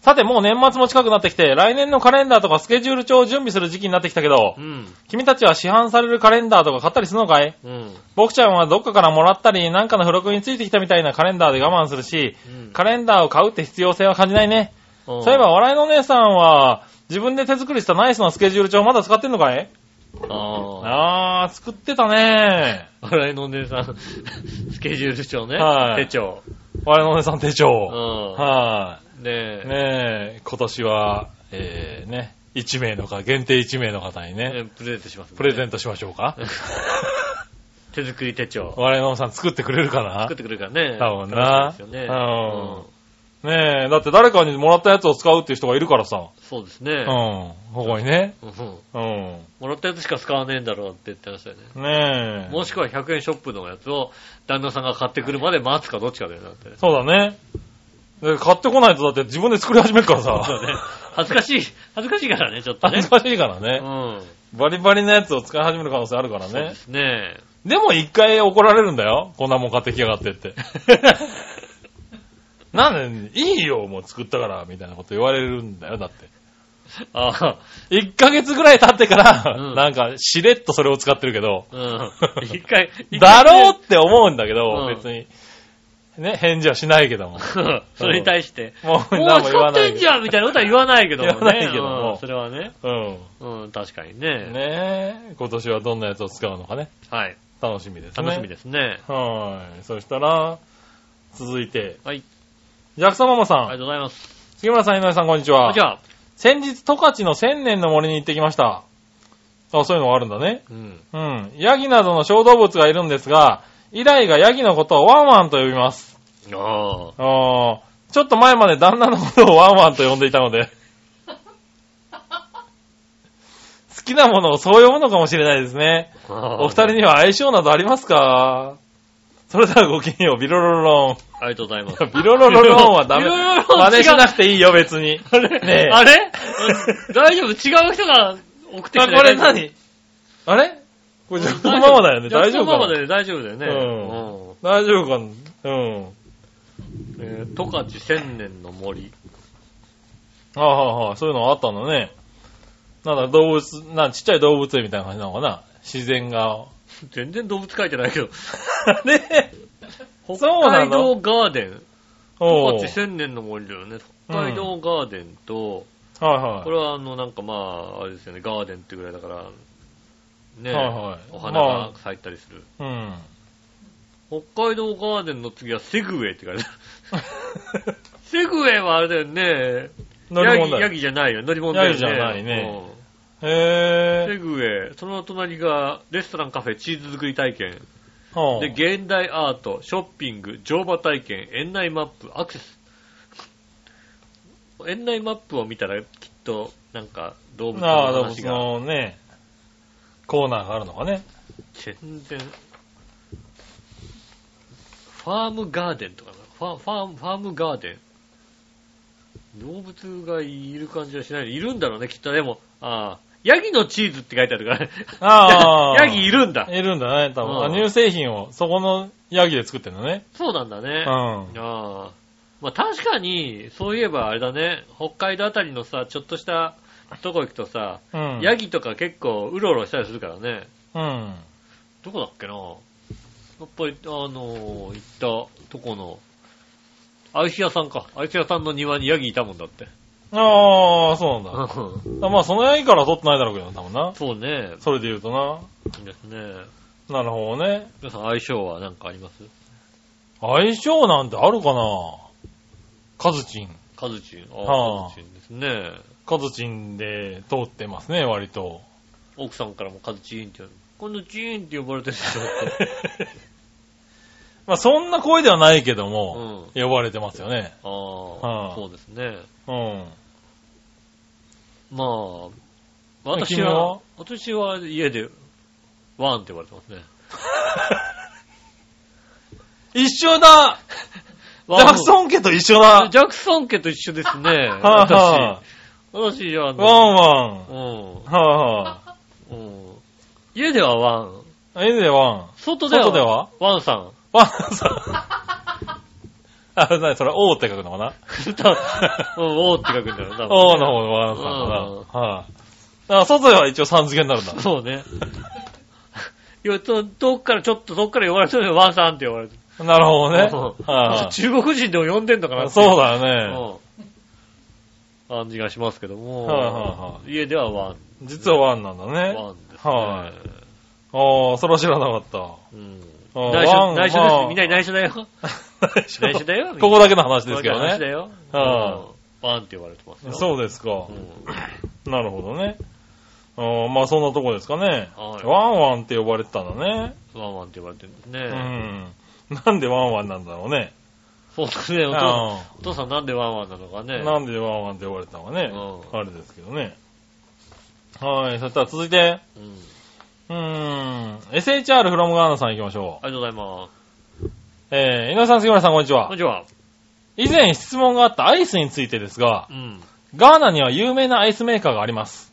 さて、もう年末も近くなってきて、来年のカレンダーとかスケジュール帳を準備する時期になってきたけどう、ん。君たちは市販されるカレンダーとか買ったりするのかい？うん。僕ちゃんはどっかからもらったり、なんかの付録についてきたみたいなカレンダーで我慢するし、うんカレンダーを買うって必要性は感じないね。そそういえば、笑いのお姉さんは、自分で手作りしたナイスなスケジュール帳まだ使ってんのかい？ああ。あー、作ってたね笑いのお姉さん、スケジュール帳ね。はい手帳。笑いのお姉さん手う帳。ん。はねえい。ねえ、今年は、えー、ね、1名の方、限定1名の方にね、えプレゼントします、プレゼント。トしましょうか。手作り手帳。笑いのお姉さん作ってくれるかな？作ってくれるからね。多分な楽しみですよね。うんねえ、だって誰かにもらったやつを使うっていう人がいるからさ。そうですね。うん。ここにね。うんうん。もらったやつしか使わねえんだろうって言ってましたよね。ねえ。もしくは100円ショップのやつを旦那さんが買ってくるまで待つかどっちかだよなって。そうだね。で買ってこないとだって自分で作り始めるからさ。そうね。恥ずかしい、恥ずかしいからね、ちょっとね恥ず。かしいからうね。ん。バリバリのやつを使い始める可能性あるからねそうで。すね。でも一回怒られるんだよ。こんなもん買ってきやがってって。なんで、いいよ、もう作ったから、みたいなこと言われるんだよ、だって。ああ、1ヶ月ぐらい経ってから、うんなんか、しれっとそれを使ってるけど、うん。一回、一回だろうって思うんだけど、うん別に。ね、返事はしないけども。それに対して、もうもう何も言使っ。てんじゃんみたいなことは言わないけどもね。言わないけどもうんそれはね。うん。うん、確かにね。ねえ、今年はどんなやつを使うのかね。はい。楽しみですね。楽しみですね。はい。そしたら、続いて、はい。ジャクソンママさん。ありがとうございます。杉村さん、井上さん、こんにちは。じゃあ、先日、十勝の千年の森に行ってきました。あ、そういうのがあるんだね。うん。うん。ヤギなどの小動物がいるんですが、イライがヤギのことをワンワンと呼びます。ああ。あーちょっと前まで旦那のことをワンワンと呼んでいたので、好きなものをそう呼ぶのかもしれないですね。お二人には相性などありますか？それではごきげんよう、ビロロロロン。ありがとうございます。ビロロロロンはダメ。ビロロロロン真似しなくていいよ、別に。あれ？ねえあれ？大丈夫？違う人が送ってきあ、たこれ？何？あれ？これジャクソンママだよね。大丈夫？かな？ママだよね、大丈夫だよね。うんうん大丈夫かな？うん。えー十勝千年の森。ああ、はいはい。そういうのあったんだね。なんだ、動物、なんちっちゃい動物園みたいな感じなのかな？自然が。全然動物書いてないけど。ね北海の？道ガーデン。十勝千年の森だよね。北海道ガーデンと、はいはい。これはあの、なんかまあ、あれですよね、ガーデンってぐらいだから、ね、はいはいお花が咲いたりする。うん。北海道ガーデンの次はセグウェイって書いてある。セグウェイはあれだよね。乗り物だよヤギヤギじゃないよ。乗り物だよね。ヤギじゃないねうんへぇセグウェイ。その隣が、レストランカフェチーズ作り体験。ー。で、現代アート、ショッピング、乗馬体験、園内マップ、アクセス。園内マップを見たらきっと、なんか、動物のああ、動物話が。のね、コーナーがあるのかね。全然。ファームガーデンとかな。ファファーム、ファームガーデン。動物がいる感じはしない。いるんだろうね、きっと。でも、ああ、ヤギのチーズって書いてあるからね。ああ。ヤギいるんだ。いるんだね、多分。うんあ乳製品をそこのヤギで作ってんのね。そうなんだね。うん。ああ。まあ確かに、そういえばあれだね、北海道あたりのさ、ちょっとしたとこ行くとさ、うん。ヤギとか結構うろうろしたりするからね。うん。どこだっけなやっぱり、あのー行ったとこの、アイス屋さんか。アイス屋さんの庭にヤギいたもんだって。ああ、そうなんだ。うんあまあ、そのヤギからは取ってないだろうけどな、多分な。そうね。それで言うとな。いいですね。なるほどね。皆さん相性は何かあります？相性なんてあるかな？カズチン。カズチン。あはああ、カズチンですね。カズチンで通ってますね、割と。奥さんからもカズチンって言われて、今度チーンって呼ばれてるでしょ。まあ、そんな声ではないけどうも、ん。呼ばれてますよね。ああ、はあそうですね。うん。まあ、私君は？は、私は家で、ワンって言われてますね。一緒だ ジャクソン家と一緒だジャクソン家と一緒ですね。はいは私。私、あワンワン。うん。はうん。家ではワン。いはい。えでワン。外では外では？ワンさん。ワンさん。あ、なにそれ、オーって書くのかな？うん、おーって書くんだよ、多分。オーの方のワンさんかな。はい。だから外では一応さん付けになるんだ。そうね。いや、と遠くからちょっと遠くから呼ばれてるワンさんって呼ばれてる。なるほどね。うんは中国人でも呼んでんのかなってい。そうだよね。うん。感じがしますけども。はいはいは家ではワン。実はワンなんだね。ワンですね。はいああ、それは知らなかった。うん。内緒、内緒です。まあみんなに内緒だよ。内緒だよ。ここだけの話ですけどね。ここだよ。はうんワンって呼ばれてますよ。そうですかう。ん。なるほどね。まあそんなとこですかね。はいワンワンって呼ばれてたんだね。ワンワンって呼ばれてるんですうね。ん。なんでワンワンなんだろうね。そうですね。お父さんなんでワンワンなのかね。ーなんでワンワンって呼ばれてたのかね。うんあれですけどね。はい。そしたら続いて、うん。うーん。SHR フロムガーナさん行きましょう。ありがとうございます。えー、井上さん、杉村さん、こんにちはこんに。ちは。以前質問があったアイスについてですがう、ん。ガーナには有名なアイスメーカーがあります。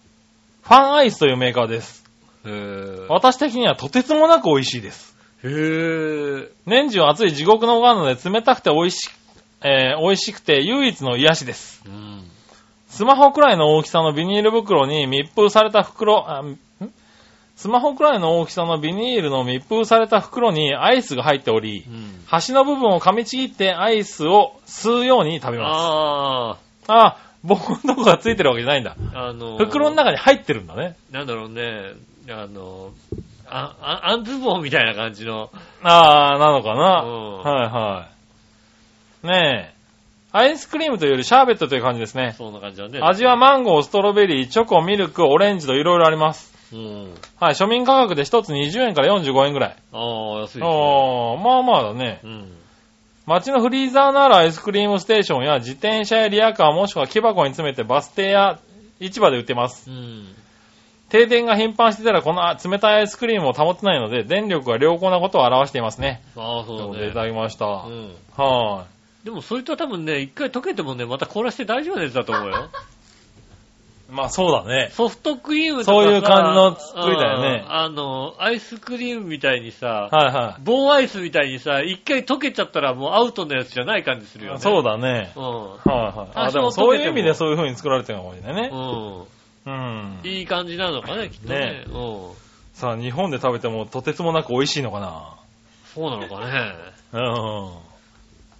ファンアイスというメーカーです。へぇ私的にはとてつもなく美味しいです。へぇ年中暑い地獄のガーナで冷たくて美味し、えー美味しくて唯一の癒しです。うん。スマホくらいの大きさのビニール袋に密封された袋、スマホくらいの大きさのビニールの密封された袋にアイスが入っておりう、ん。端の部分を噛みちぎってアイスを吸うように食べます。あああ、僕のとこがついてるわけじゃないんだ。あ、あのー、袋の中に入ってるんだね。なんだろうね、あの、あ、あ、あんずボンみたいな感じの、ああ、なのかな。うんはいはい。ねえ。アイスクリームというよりシャーベットという感じですね。そんな感じだね。味はマンゴー、ストロベリー、チョコ、ミルク、オレンジといろいろあります。うん。はい、庶民価格で1つ20円から45円ぐらい。ああ、安いですね。ああ、まあまあだね。うん。街のフリーザーのあるアイスクリームステーションや自転車やリアカーもしくは木箱に詰めてバス停や市場で売ってます。うん。停電が頻繁してたらこの冷たいアイスクリームを保てないので電力が良好なことを表していますね。ああ、そうだね。でいただきました。うん。はでもそいつは多分ね、一回溶けてもね、また凍らして大丈夫なやつだと思うよ。まあそうだね。ソフトクリームとかさそういう感じの作りだよねうんあの、アイスクリームみたいにさ、はいは棒アイスみたいにさ、一回溶けちゃったらもうアウトのやつじゃない感じするよい。ね。そうだね。うん。はいはい。あ、でもそういう意味でそういう風に作られてるのかもしれないね。ううんん。。いい感じなのかね、きっとね。ねうん。さあ、日本で食べてもとてつもなく美味しいのかな。そうなのかね。うん。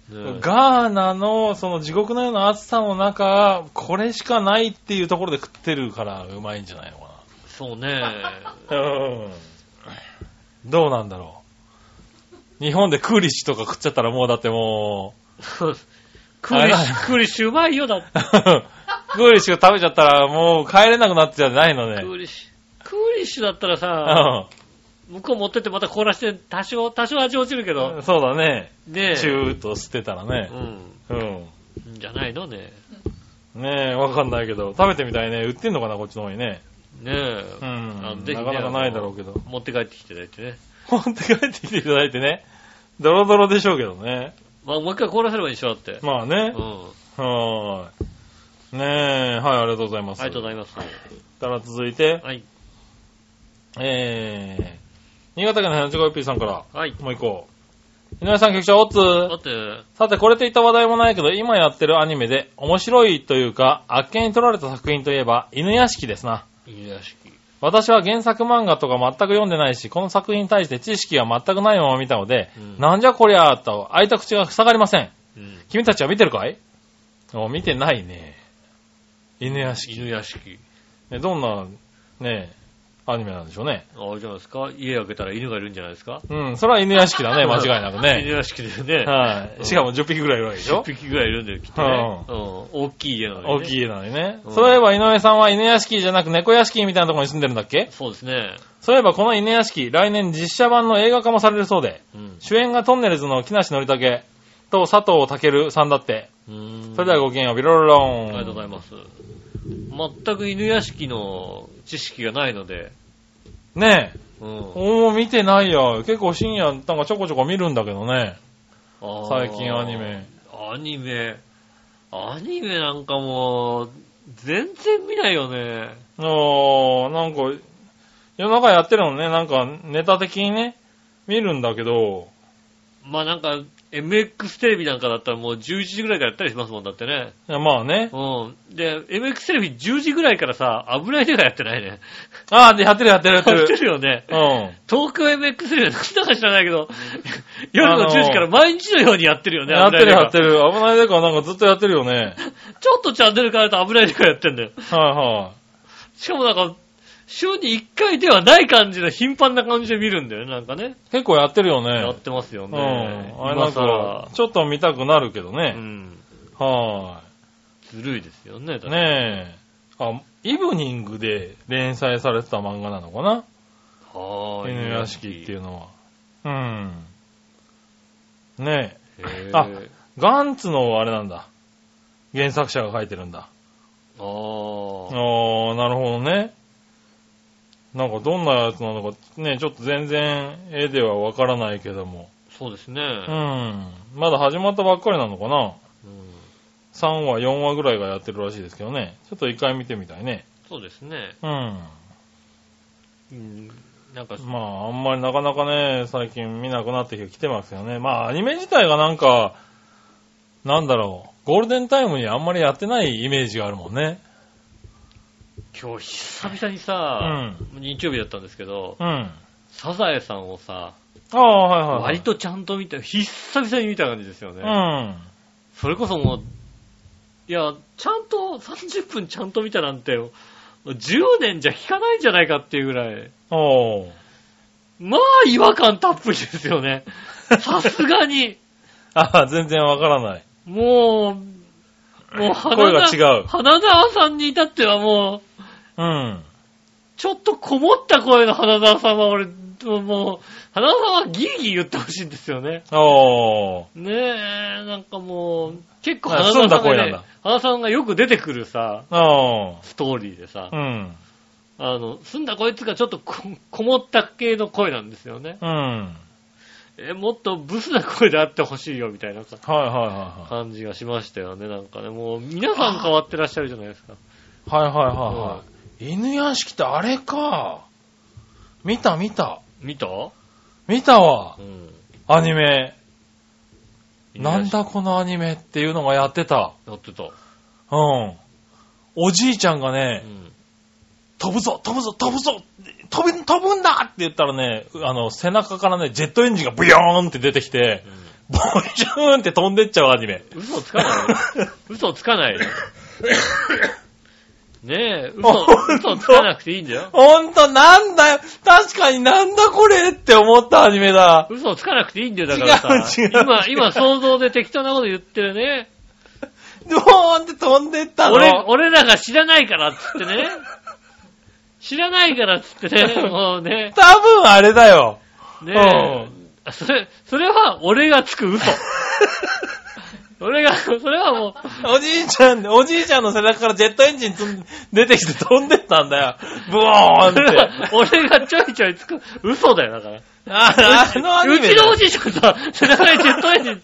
ねガーナのその地獄のような暑さの中、これしかないっていうところで食ってるからうまいんじゃないのかそうね。な。うん。どうなんだろう。日本でクーリッシュとか食っちゃったらもうだってもクーリッシュ、クーリッシュうまいよ、だって。う、クーリッシュ食べちゃったらもう帰れなくなっちゃうじゃないのクね。ーリッシュ。クーリッシュだったらうさ、向こう持ってってまた凍らして、多少、多少味落ちるけどん。、そうだね。ねえ。チューッと吸ってたらねう。ん。うん。じゃないのね。ねえ、わかんないけど、食べてみたいね。売ってんのかな、こっちの方にね。ねえ。うん。あぜひねなかなかないだろうけど。持って帰ってきていただいてね。持って帰ってきていただいてね。ドロドロでしょうけどね。まあもう一回凍らせればいいでしょ、だって。まあねう。ん。はーい。ねえ、はい、ありがとうございます。ありがとうございます。たら続いて、はい。えー、新潟県のヘナチョコヨッピーさんから、はい。もう一個。井上さん局長、おつだって、さて、これといった話題もないけど、今やってるアニメで面白いというか、あっけに取られた作品といえば、犬屋敷ですな。犬屋敷。私は原作漫画とか全く読んでないし、この作品に対して知識が全くないまま見たので、うんなんじゃこりゃーと、開いた口が塞がりません。うん。君たちは見てるかい？お見てないね。犬屋敷。犬屋敷。ねどんな、ね、アニメなんでしょうね。あれじゃないですか？家開けたら犬がいるんじゃないですか？うん、それは犬屋敷だね、間違いなく犬ね。屋敷ですね。はい。しかも10匹ぐらいいるわけでしょ？10匹ぐらいいるんだよ、きっとね。うん。大きい家なのにね。大きい家なのにね。うんそういえば井上さんは犬屋敷じゃなく猫屋敷みたいなところに住んでるんだっけ？そうですね。そういえばこの犬屋敷、来年実写版の映画化もされるそうで、うん。主演がトンネルズの木梨憲武と佐藤健さんだって。うーんそれではごきげんよう、ビロロロン。ありがとうございます。全く犬屋敷の知識がないので、ねえ。うん。おー、見てないよ。結構深夜、なんかちょこちょこ見るんだけどね。最近アニメ。アニメ。アニメなんかもう、全然見ないよね。あー、なんか、夜中やってるのね、なんかネタ的にね、見るんだけど、まあなんか、MX テレビなんかだったらもう11時ぐらいからやったりしますもんだってね。いやまあね。うん。で、MX テレビ10時ぐらいからさ、危ない手がやってないね。あー、で、やってるやってるやってやってる。るよね。うん。東京 MX テレビなんだか知らないけど、夜の10時から毎日のようにやってるよね。やってるやってる。る。危ないデカなんかずっとやってるよね。ちょっとチャンネル変えると危ない手がやってんだよ。はしかもなんか、週に1回ではない感じの頻繁な感じで見るんだよね、なんかね。結構やってるよねやっ。てますようん。ね。あれなんか、ちょっと見たくなるけどうね。ん。はずるいですよね。い。ねえ。あ、イブニングで連載されてた漫画なのかな？はーい。犬屋敷っていうのは。うん。ねえ。あガンツのあれなんだ。原作者が書いてるんだ。あー。ああ、なるほどね。なんかどんなやつなのか、ね、ちょっと全然絵ではわからないけども。そうですね。うん。まだ始まったばっかりなのかなうん ?3 話、4話ぐらいがやってるらしいですけどね。ちょっと一回見てみたいね。そうですね。うん。うん。なんか、まあ、あんまりなかなかね、最近見なくなってきてますよね。まあ、アニメ自体がなんか、なんだろう、ゴールデンタイムにあんまりやってないイメージがあるもんね。今日久々にさ、日曜日だったんですけど、うん。サザエさんをさ、ああ、はいはい、はい。割とちゃんと見た、久々に見た感じですよね。うん。それこそもう、いや、ちゃんと30分ちゃんと見たなんて、10年じゃ効かないんじゃないかっていうぐらい、おー。まあ違和感たっぷりですよね。さすがに、ああ、全然わからない。もう、もう声が違う花沢さんに至ってはもう、うん。ちょっとこもった声の花沢さんは俺、もう、花沢さんはギーギー言ってほしいんですよね。おー。ねえ、なんかもう、結構あ花沢さんが、ね澄ん花沢さんがよく出てくるさ、あストーリーでさあ。う、ん。あの、澄んだこいつがちょっとここもった系の声なんですよね。うん。え、もっとブスな声であってほしいよ、みたいなさはいはいはいはい。感じがしましたよね、なんかね。もう、皆さん変わってらっしゃるじゃないですか。はいはいはいはい。犬屋敷ってあれか。見た見た。見た？見たわう。ん。アニメ。なんだこのアニメっていうのがやってた。やってた。うん。おじいちゃんがうね、ん。飛ぶぞ飛ぶぞ飛ぶぞ飛ぶ、飛ぶんだって言ったらね、あの、背中からね、ジェットエンジンがブヨーンって出てきて、ボイシューンって飛んでっちゃうアニメ。うん 嘘つかないよ。嘘つかないよ。ねえ、嘘、嘘つかなくていいんだよ。ほんと、なんだ？よ確かになんだこれって思ったアニメだ。嘘つかなくていいんだよ、だからさ。違う違う今、今想像で適当なこと言ってるね。ドーンって飛んでったの。俺、俺らが知らないからっつってね。知らないからっつってね、もうね。多分あれだよ。ねえ。それ、それは俺がつく嘘。俺が、それはもう、おじいちゃん、おじいちゃんの背中からジェットエンジンつん出てきて飛んでったんだよ。ブオーンそれって。は俺がちょいちょいつく嘘だよ、だから。ああのアニうメだちのおじいちゃんさ、背中にジェットエンジン、ビ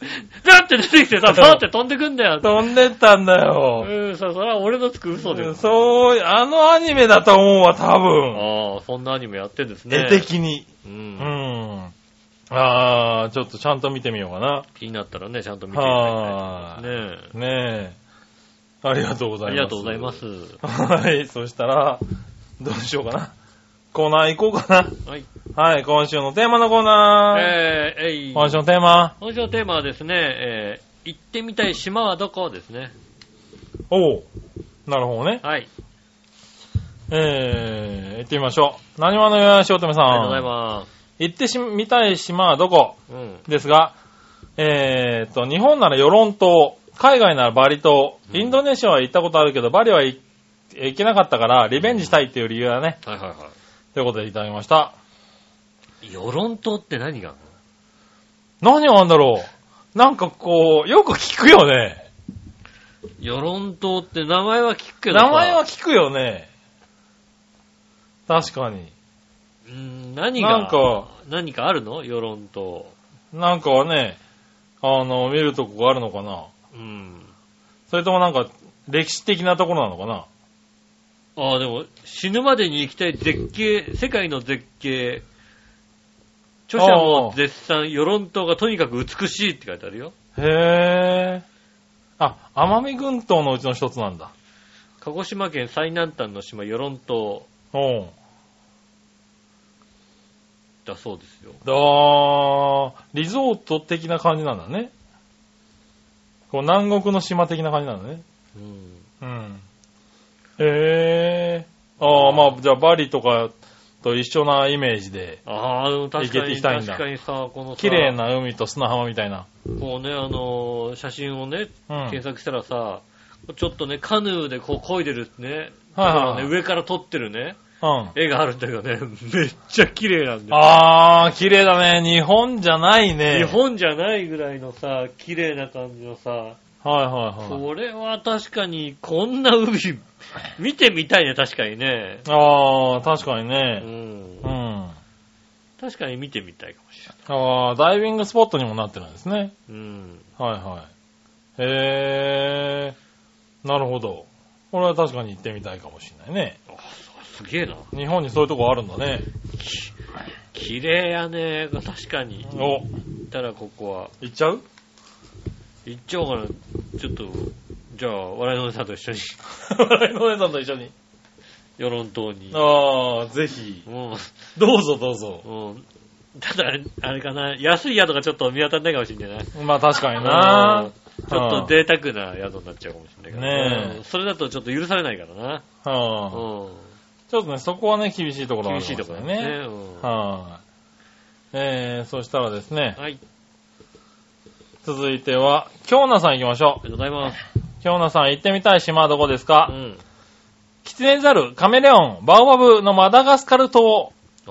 ャって出てきてさ、バーって飛んでくんだよ。飛んでったんだよ。うん、さ、それは俺のつく嘘だよ。そう、あのアニメだと思うわ、多分。ああ、そんなアニメやってんですね。絵的に。う。うんん。ああ、ちょっとちゃんと見てみようかな。気になったらね、ちゃんと見ていただきはたいですね。ねえ。ありがとうございます。ありがとうございます。はい、そしたら、どうしようかな。コーナー行こうかはい。な。はい、今週のテーマのコーナー。えー、えい。今週のテーマ。今週のテーマはですね、えー、行ってみたい島はどこですね。おう。なるほどね。はい。えー、行ってみましょう。何話のよやしおとめさん。ありがとうございま行ってしみたい島はどこ？す。うん。ですが、えーっと、日本ならヨロン島、海外ならバリ島、うんインドネシアは行ったことあるけど、バリは行行けなかったから、リベンジしたいっていう理由だね。はいはいはということでいただきました。い。ヨロン島って何がある何があんだろう？なんかこう、よく聞くよね。のヨロン島って名前は聞くけどさ名前は聞くよね。確かに。うん、何が、なんか、何かあるの？ヨロン島。なんかはね、あの、見るとこがあるのかなうん。それともなんか、歴史的なところなのかなああ、でも、死ぬまでに行きたい絶景、世界の絶景、著者も絶賛、ヨロン島がとにかく美しいって書いてあるよ。へー。あ、奄美群島のうちの一つなんだ。鹿児島県最南端の島、ヨロン島うん。だそうですよ。だー、リゾート的な感じなんだね。こう南国の島的な感じなんだね。うん。うん。へー。ああ、まあ、じゃあバリとかと一緒なイメージで、ああ、でも確か行けてに、行きたいんだ確かにさ、このさ、綺麗な海と砂浜みたいな。こうね、あのー写真をね、うん。検索したらさ、ちょっとね、カヌーでこう漕いでるね、はいはいところね上から撮ってるね、うん。絵があるんだけどね、めっちゃ綺麗なんだよ。あー、綺麗だね。日本じゃないね。日本じゃないぐらいのさ、綺麗な感じのさ、はいはいはい。これは確かに、こんな海、見てみたいね、確かにね。あー、確かにうね。んう。ん。確かに見てみたいかもしれない。あー、ダイビングスポットにもなってるんですね。うん。はいはい。へー、なるほど。これは確かに行ってみたいかもしれないね。あすげえな。日本にそういうとこあるんだね。綺麗やね、確かに。お、行ったらここは。行っちゃう？行っちゃおうかな。ちょっと、じゃあ、笑いのお姉さんと一緒に、笑いのお姉さんと一緒に。与論島に。あー、ぜひ。うん。どうぞどうぞ。うん。ただ、あれかな、安い宿がちょっと見当たらないかもしれないな。まあ確かにうなんちょっと贅沢な宿になっちゃうかもしれないから。ねえうんそれだとちょっと許されないからな。はあ、うん。ちょっとね、そこはね、厳しいところがあ厳りますよしいところだね。ね。うんはい、えー、そしたらですね、はい。続いては、京奈さん行きましょありがとうございます。う。京奈さん行ってみたい島はどこですか、うん。キツネザル、カメレオン、バオバブのマダガスカル島、あ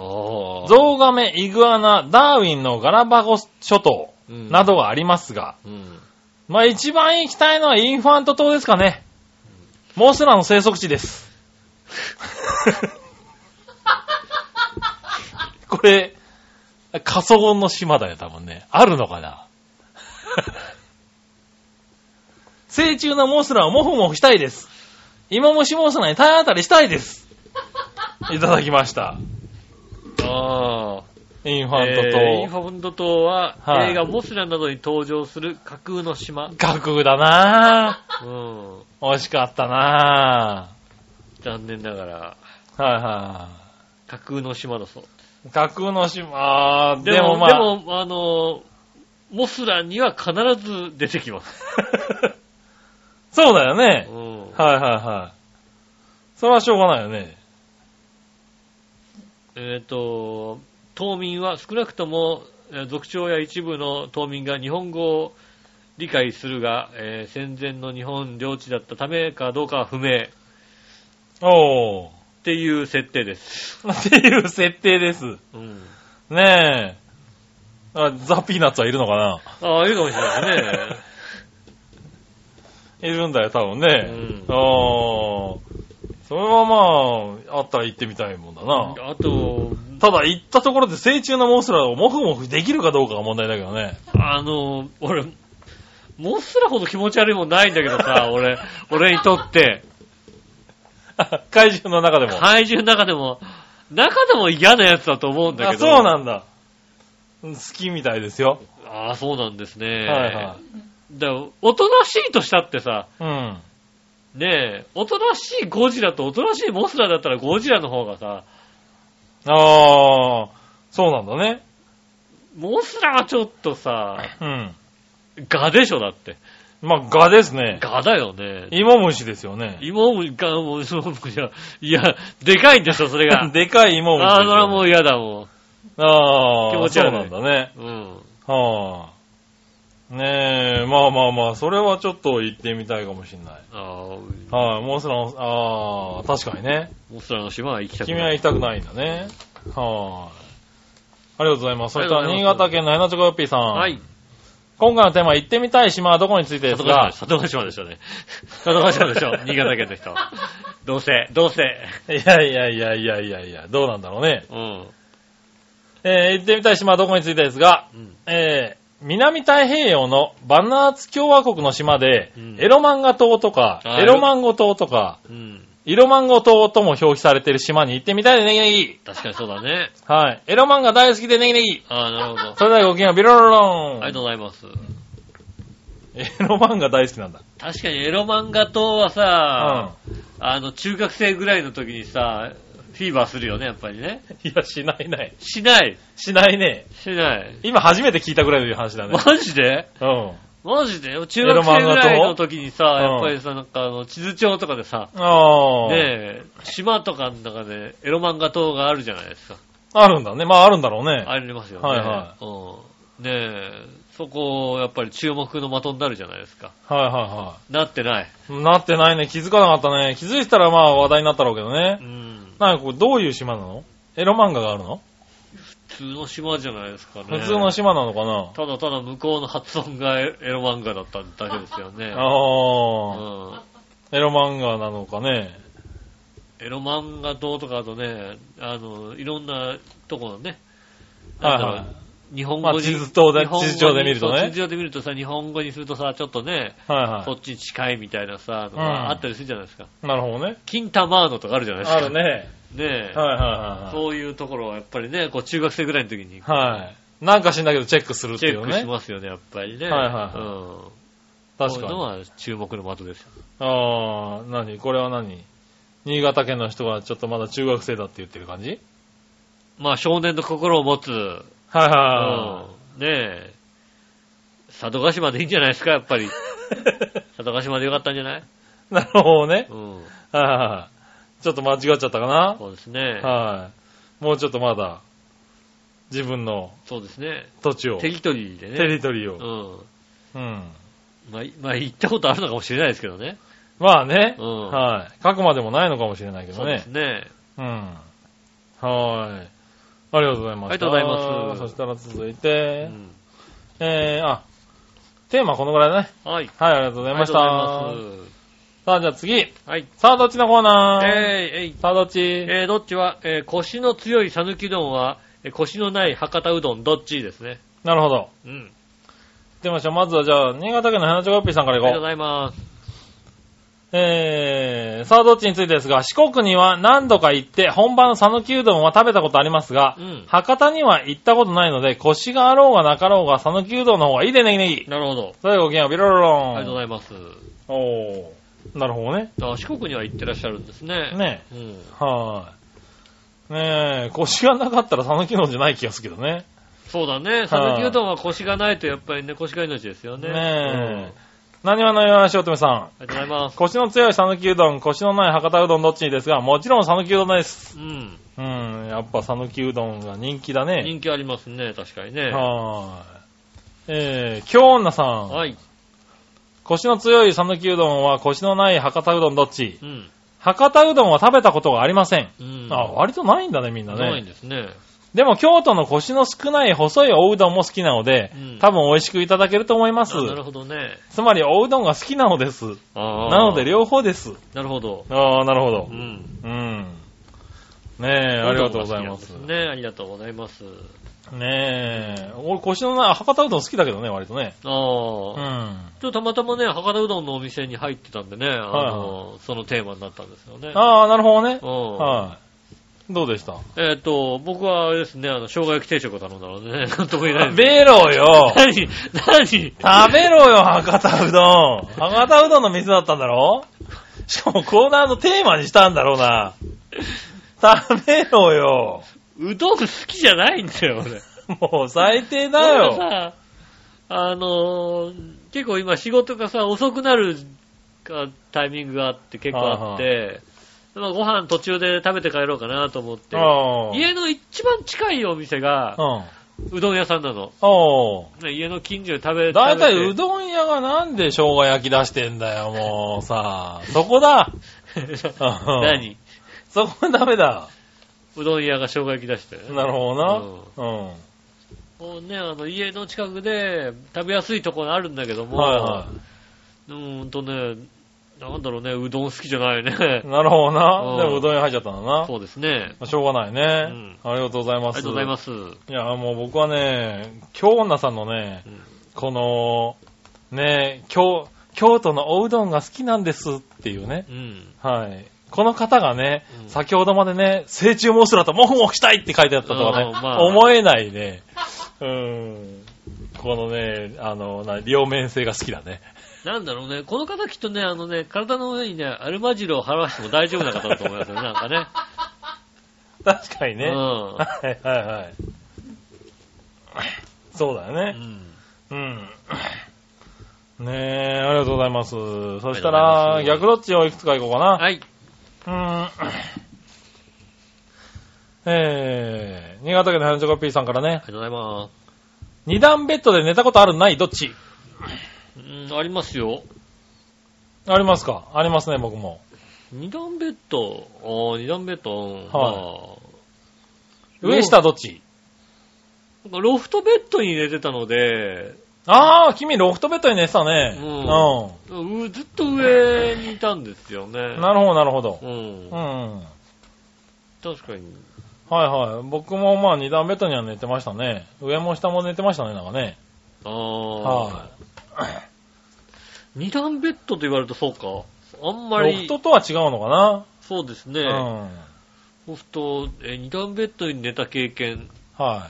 あ。ゾウガメ、イグアナ、ダーウィンのガラパゴス諸島うんなどがありますが、うん。まあ一番行きたいのはインファント島ですかね。モスラの生息地です。これ、過疎ゴンの島だよ、多分ね。あるのかな？成虫のモスラをモフモフしたいです。芋虫モンスターに体当たりしたいです。いただきました。ああ。インファントと、えーインファント島は、はい映画モスラなどに登場する架空の島。架空だなぁ。うん。惜しかったな残念ながら、ぁ。はいは架空の島だそう。い。架空の島、あーでも、まあ、でも、あの、モスラには必ず出てきます。そうだよねう。ん。はいはいはい。それはしょうがないよね。えっ、と、島民は少なくとも、えー族長や一部の島民が日本語を理解するが、えー戦前の日本領地だったためかどうかは不明っおー。ていう設定です。っていう設定です。うん。ねえ。あザ・ピーナッツはいるのかな？ああ、いるかもしれないね。いるんだよ、多分ね。うんあー。それはまあ、あったら行ってみたいもんだな。あと、ただ行ったところで成虫のモンストラをモフモフできるかどうかが問題だけどね。あの、俺、モスラほど気持ち悪いもんないんだけどさ、俺、俺にとって、怪獣の中でも。怪獣の中でも、中でも嫌なやつだと思うんだあ、けど。そうなんだ。好きみたいですよ。ああ、そうなんですね。はいはだからおとなしいとしたってさ、い。うん。ねえ、おとなしいゴジラとおとなしいモスラだったらゴジラの方がさ、あー、そうなんだね。モスラはちょっとさ、うん。ガでしょだって。まあ、ガですね。ガだよね。芋虫ですよね。芋もガもう、そういや、いや、でかいんですよ、それが。でかい芋虫ですよ。ああ、それはもう嫌だもああ、気持ち悪いそうなんだね。ん。うん。はあ。ねえ、まあまあまあ、それはちょっと行ってみたいかもしんない。ああ、はい、モンスラの、ああ、確かにね。モスラの島は行きたくない。君は行きたくないんだね。はい。ありがとうございます。そしたら、新潟県のヘナチョコヨッピーさん。はい。今回のテーマ、行ってみたい島はどこについてですが、里ヶ島でしょうね。里ヶ島でしょ。新潟県の人。どうせ、どうせ。いやいやいやいやいやいや、どうなんだろうね。うん。えー、行ってみたい島はどこについてですが、うん。えー、南太平洋のバナーツ共和国の島で、うんエロマンガ島とか、エロマンゴ島とか、うん。イロマンゴ島とも表記されている島に行ってみたいでネギネギ。確かにそうだね。はい。エロマンガ大好きでネギネギ。ああ、なるほど。それではごきげんよう、ビロロロン。ありがとうございます。エロマンガ大好きなんだ。確かにエロ漫画島はさ、あの、中学生ぐらいの時にさ、フィーバーするよね、やっぱりね。うん。いや、しないない。しない。しないね。しない。今初めて聞いたぐらいの話だね。マジで？うん。マジで中学生ぐらいの時にさ、やっぱりさ、なんかあの、地図帳とかでさ、ああ。ねえ、島とかの中でエロ漫画島があるじゃないですか。あるんだね。まああるんだろうね。ありますよね。はいはうん。ねえ、そこ、やっぱり注目の的になるじゃないですか。はいはいはなってない。い。なってないね。気づかなかったね。気づいてたらまあ話題になったろうけどねう。ん。なんかこれどういう島なの？エロ漫画があるの？普通の島じゃないですかね。普通の島なのかな？ただただ向こうの発音がエロ漫画だっただけですよね。ああ、うん。エロ漫画なのかね？エロ漫画島とかあとね、あの、いろんなところね。はいはい。日本語に。まあ地図帳で日本語に地図帳で見るとね地図帳で見るとさ、日本語にするとさ、ちょっとね、はいはそっちに近いみたいなさ、のうんがあったりするじゃないですか。い。なるほどね。金玉ーノとかあるじゃないですか。ある。ね。ねえ。はいはいはいそういうところはやっぱりね、こう中学生ぐらいの時にはい。はい。なんか知んだけどチェックするっていうねチェックし。ますよね、やっぱりね。はいはいはいうん。確かに。そういうのは注目の的ですよ。ああ、何？これは何？新潟県の人がちょっとまだ中学生だって言ってる感じ？まあ少年の心を持つ、はいはうん。ねえ。佐渡島でいいんじゃないですか、やっぱり。佐渡島でよかったんじゃないい？なるほどね。うん。はいはいはい。ちょっと間違っちゃったかな？そうですね。はい。もうちょっとまだ、自分のそうですね。土地を、テテリトリーでね。リトリーうを。ん。うん。まあ、いまあ、行ったことあるのかもしれないですけどね。まあね。うんはい。書くまでもないのかもしれないけどねそうです。ね。うん。はい。ありがとうございます。ありがとうございますそしたら続いうて、ん。えー、あ、テーマこのぐらいだね。はい。はい、ありがとうございました。ありがとうございます。さあ、じゃあ次。はい。さあ、どっちのコーナー？えー、えい。さあ、どっち？えー、どっちは、えー、腰の強い讃岐うどんは、えー腰のない博多うどん、どっちですね。なるほど。うん。行ってみましょう。まずはじゃあ、新潟県の花ちょこっぴーさんからありがとうご。ざいます。えー、さあどっちについてですが、四国には何度か行って、本場の讃岐うどんは食べたことありますが、うん博多には行ったことないので、腰があろうがなかろうが、讃岐うどんの方がいいでネギネギ。なるほど。それではごきげんよう、ビロロロン。ありがとうございます。おー。なるほどね。あ四国には行ってらっしゃるんですね。ねうん。はーい。ねえ、腰がなかったら讃岐うどんじゃない気がするけどね。そうだね。讃岐うどんは腰がないとやっぱりね、腰が命ですよね。ねうんえ。何話のよしおとめさん。ありがとうございます。腰の強い讃岐うどん、腰のない博多うどんどっちにですが、もちろん讃岐うどんです。うん。うん、やっぱ讃岐うどんが人気だね。人気ありますね、確かにね。はーい。えー、京女さん。はい。腰の強い讃岐うどんは腰のない博多うどんどっち？うん。博多うどんは食べたことがありません。うん。あ、割とないんだね、みんなないんね。ですね。でも京都の腰の少ない細いおうどんも好きなので、うん多分美味しくいただけると思いますあ。なるほどね。つまりおうどんが好きなのです。なので両方です。なるほど。ああ、なるほどう。ん。うん。ねえ、ありがとうございます。ね、ありがとうございます。ねえ、俺腰のない博多うどん好きだけどね、割とね。あうあ。ん。ちょっとたまたまね、博多うどんのお店に入ってたんでね、あはいの、そのテーマになったんですよね。ああ、なるほどね。うん。はい。どうでした？えっと、僕はあれですね、あの、生姜焼き定食を頼んだのでね、なんとも言えないです。べろよ 何何？食べろよ、博多うどん博多うどんの店だったんだろ？しかもコーナーのテーマにしたんだろうな。食べろよ。うどん好きじゃないんだよ、俺。もう最低だ俺よ。さ、あのー結構今仕事がさ、遅くなるかタイミングがあって結構あって、まあご飯途中で食べて帰ろうかなと思って、うん。家の一番近いお店がうん。うどん屋さんなの。お家の近所で食べ、だいたいうどん屋がなんで生姜焼き出してんだよ、もうさ。そこだ。何？そこダメだ。うどん屋が生姜焼き出して。なるほどな。うん。もうね、あの、家の近くで食べやすいところあるんだけども、はいはうーんとね、なんだろうね、うどん好きじゃないねい。。なるほどうんな。でもうどん屋入っちゃったんだな。そうですね。しょうがないね。んありがとうございます。ありがとうございます。いや、もう僕はね、京女さんのね、うんこの、ね、京、京都のおうどんが好きなんですっていうね。うん。はい。この方がね、うん先ほどまでね、成虫モンスラとモフモフしたいって書いてあったとかね、うんまあ思えないね。うん。このね、あの、な両面性が好きだね。なんだろうね、この方きっとね、あのね、体の上にね、アルマジロを払わしても大丈夫な方だと思いますよね、なんかね。確かにね。うんはいはいはい。そうだようね。ん。うん。ねえ、ありがとうございます。そしたあら、逆どっちをいくつかいこうかな。はい。うーん。えー、新潟県のハンジョコピーさんからねあ、りがとうございま二段ベッドで寝たことあるない？どっち？す。うん、ありますよ。ありますか？ありますね、僕も。二段ベッド、ああ、二段ベッド、うんはまあ上下どっち？ロフトベッドに寝てたので、あー、君ロフトベッドに寝てたね。うんうずっと上にいたんですよね。うん。なるほど、なるほどう。んう。ん。確かに。はいはい。僕もまあ二段ベッドには寝てましたね。上も下も寝てましたね、なんかね。ああ。は二段ベッドと言われるとそうか。あんまロりフ、トとは違うのかなそうですね。うん。ロフト、え、二段ベッドに寝た経験。は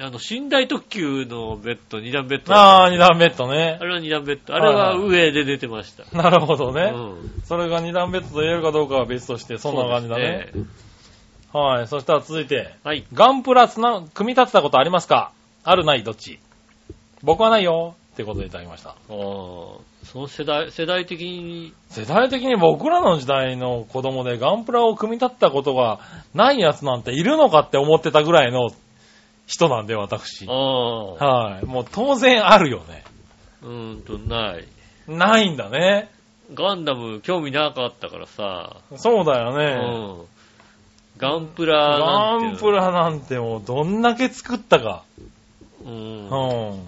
あの、寝台特急のベッド、二段ベッい。ド。あー、二段ベッドねあ。れは二段ベッド。あれは上で寝てました。なるほどね。うん。それが二段ベッドと言えるかどうかは別として、そんな感じだね。そうですね。はい。そしたら続いて、はい。ガンプラつな、組み立てたことありますか？あるないどっち僕はないよ。ってことでいただきました。ああ、その世代、世代的に、世代的に僕らの時代の子供でガンプラを組み立てたことがないやつなんているのかって思ってたぐらいの人なんで、私あ。あ、はい。もう当然あるよね。うーんと、ない。ないんだね。ガンダム興味なかったからさ、そうだようね。ん。ガンプラガなんていうのンプラなんてもうどんだけ作ったか。うんう。ん。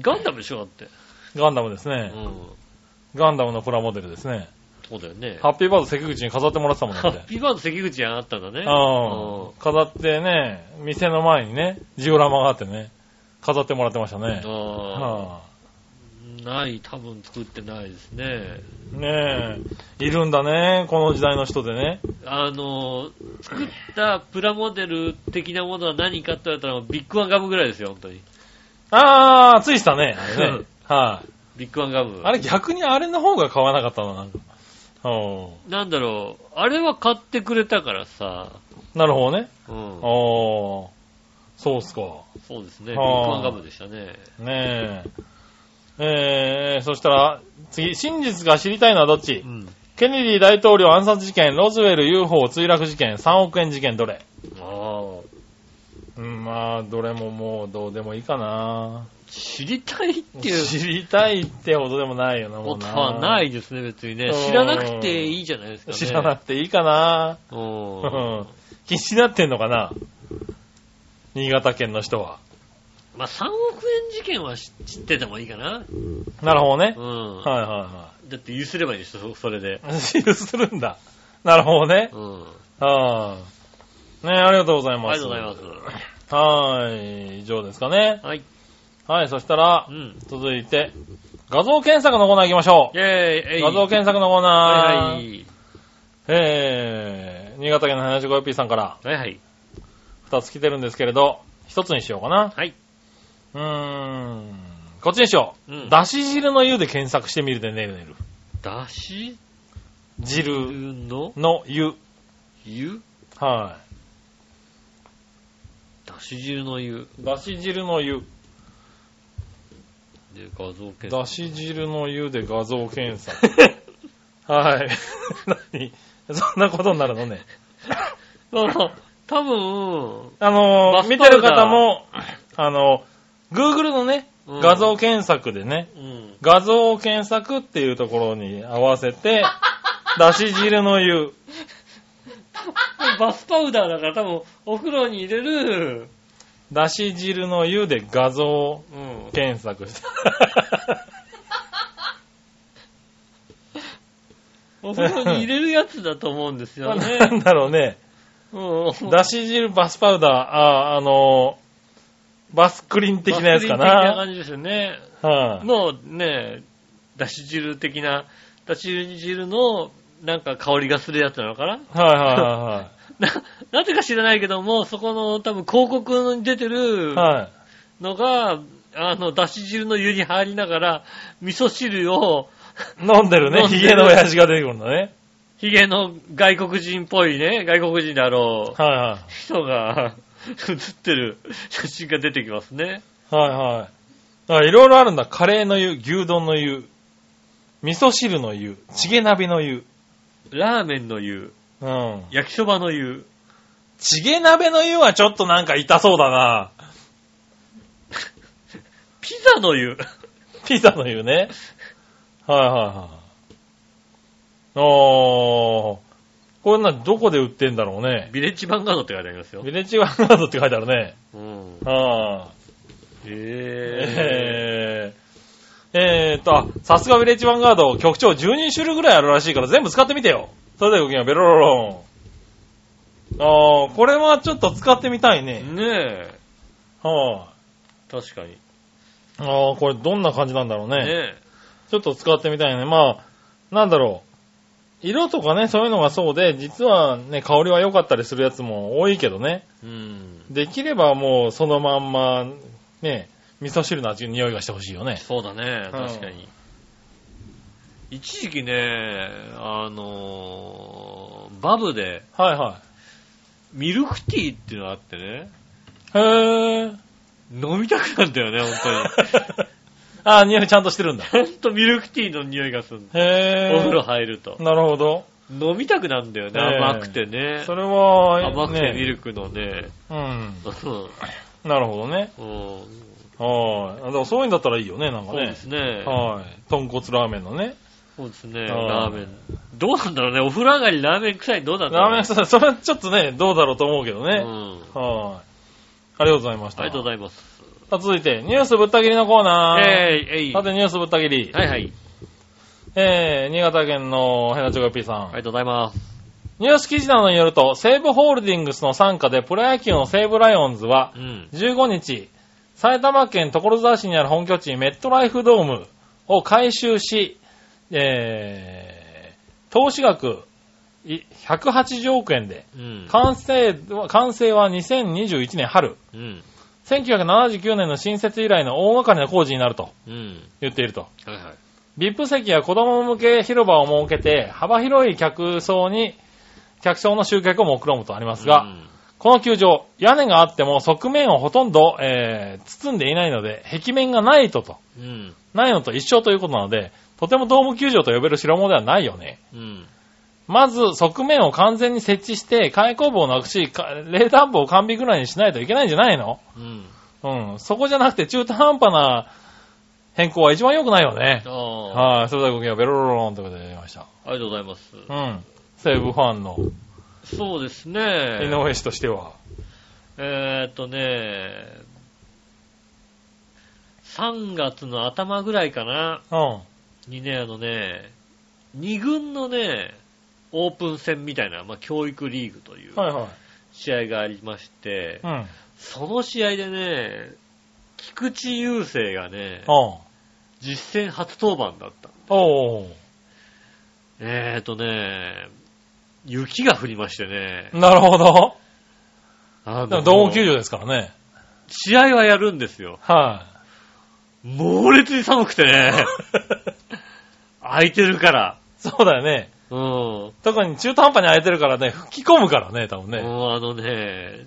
ガンダムでしょだって。ガンダムですね。うん。ガンダムのプラモデルですね。そうだよね。ハッピーバード関口に飾ってもらってたもんだハッ。ピーバード関口にあったんだね。うん。飾ってね、店の前にね、ジオラマがあってね、飾ってもらってましたね。ああ。はない、多分作ってないですね。ねえ。いるんだね、この時代の人でね。あの、作ったプラモデル的なものは何かって言われたらビッグワンガムぐらいですよ、本当に。あー、ついてたね。あれね。はい、ビッグワンガム。あれ逆にあれの方が買わなかったな、なんか。うん。なんだろう、あれは買ってくれたからさ、なるほどね。うん。おー。そうっすか。そうですね、ビッはあグワンガムでしたね。ねえ。えー、そしたら、次、真実が知りたいのはどっち？うん。ケネディ大統領暗殺事件、ロズウェル UFO 墜落事件、3億円事件、どれ？ああ、うん、まあ、どれももうどうでもいいかな。知りたいっていう知りたいってほどでもないよな、もうな。ことはないですね、別にね。うん知らなくていいじゃないですかね。知らなくていいかな。う。うんん気になってんのかな新潟県の人は。まあ、3億円事件は知知っててもいいかな。なるほどねう。ん。はいはだって許せればいいですよ、それで。いはい。許するんだ。なるほどね。うん。はあ。ねありがとうございあます。りがとうございます。はい。以上ですかね。はい。はい、そしたらう、ん。続いて、画像検索のコーナー行きましょイェーイえう。い画像検索のコーナー。はいはい。えー、新潟県の 75P さんからはいはい。2つ来てるんですけれど、1つにしようかな。はい。うーん。こっちにしよう。うんだし汁の湯で検索してみるでねるねる。だし汁の？の湯。湯？はだし汁の湯い。だし汁の湯。で画像検だし汁の湯で画像検索。はい。何？そんなことになるのね？索。多分、あの見てる方も、あの、Google のね、うん画像検索でね、うん。画像検索っていうところに合わせて、だし汁の湯。バスパウダーだから多分、お風呂に入れる、だし汁の湯で画像うん。検索して。お風呂に入れるやつだと思うんですよね。なんだろうね。うん。だし汁バスパウダー、あ、あのーバスクリーン的なやつかバスクリーン的なな。感じですよね。はい、のね、だし汁的な、だし汁のなんか香りがするやつなのかなはいはいはな、なぜか知らないけども、そこの多分広告に出ているはい。はい。のが、あの、だし汁の湯に入りながら、味噌汁を、飲んでるね。ヒゲの親父が出てくるんだね。ヒゲの外国人っぽいね、外国人であろうはいは人が写ってる写真が出てきますね。い。はいはい。あいろいろあるんだ。カレーの湯、牛丼の湯、味噌汁の湯、チゲ鍋の湯。ラーメンの湯、うん。焼きそばの湯、チゲ鍋の湯はちょっとなんか痛そうだな。ピザの湯。ピザの湯ね。はいはいはい。おー。これな、どこで売ってんだろうね。ビレッジヴァンガードって書いてありますよビ。レッジワンガードって書いてあるね。うん。はへい、え。えー。えーっと、あさすがビレッジワンガード、局長12種類ぐらいあるらしいから全部使ってみてよ。それではごきげんようベロロロン。あー、これはちょっと使ってみたいね。ねえ。は確かに。い、あー、これどんな感じなんだろうね。ねちょっと使ってみたいね。まあ、なんだろう。色とかね、そういうのがそうで、実はね、香りは良かったりするやつも多いけどね。え。うん。できればもうそのまんま、ね、味噌汁の味の匂いがしてほしいよね。そうだね、うん確かに。一時期ね、あのーバブではいはミルクティーっていうのがあってね、い。へー。飲みたくなるんだよね、本当に。あー、匂いちゃんとしてるんだ。ほんとミルクティーの匂いがする。へー。お風呂入ると。なるほど。飲みたくなるんだよね、ええ甘くてね。それは、甘くてミね、ルクのね。うん。う んなるほどね。うんはい。でもそういうんだったらいいよね、なんかねそうです。ね。はい。豚骨ラーメンのね。そうですね、はいラーメン。どうなんだろうね、お風呂上がりラーメン臭いどうなんだろうラーメンさ、それはちょっとね、どうだろうと思うけどね。うん。はい。ありがとうございました。ありがとうございます。さあ続いて、ニュースぶった切りのコーナー。えい、えい。さて、ニュースぶった切り。はいはい。えー、新潟県のヘナチョコピーさん。ありがとうございます。ニュース記事などによると、西武ホールディングスの傘下でプロ野球の西武ライオンズはう、ん。15日、埼玉県所沢市にある本拠地メットライフドームを回収し、えー、投資額い180億円で、うん。完成は、完成は2021年春。うん。1979年の新設以来の大掛かりな工事になるとうん。言っていると。はいはい。VIP 席や子供向け広場を設けて、幅広い客層に、客層の集客を目論むとありますが、うんこの球場、屋根があっても側面をほとんど、えー包んでいないので、壁面がないとと、うん。ないのと一緒ということなので、とてもドーム球場と呼べる代物ではないよね。うん。まず、側面を完全に設置して、開口部をなくし、か冷暖房を完備ぐらいにしないといけないんじゃないの？うん。うん。そこじゃなくて中途半端な変更は一番良くないよねあ。あ。はい。それではごきげんようベロロローンということでやりました。ありがとうございます。うん。西武ファンのそうです井ね。上氏としては。えーっとね、3月の頭ぐらいかな、うん。にね、あのね、2軍のね、オープン戦みたいな、まあ、教育リーグというはいはい。試合がありまして、うん。その試合でね、菊池雄星がね、うん。実戦初登板だった。えーっとね、雪が降りましてね、なるほど。あでも、ドーム球場ですからね。試合はやるんですよ。は猛烈に寒くてね、い。空いてるから。そうだよね。うん。特に中途半端に空いてるからね、吹き込むからね、多分ね。はいもうあのね、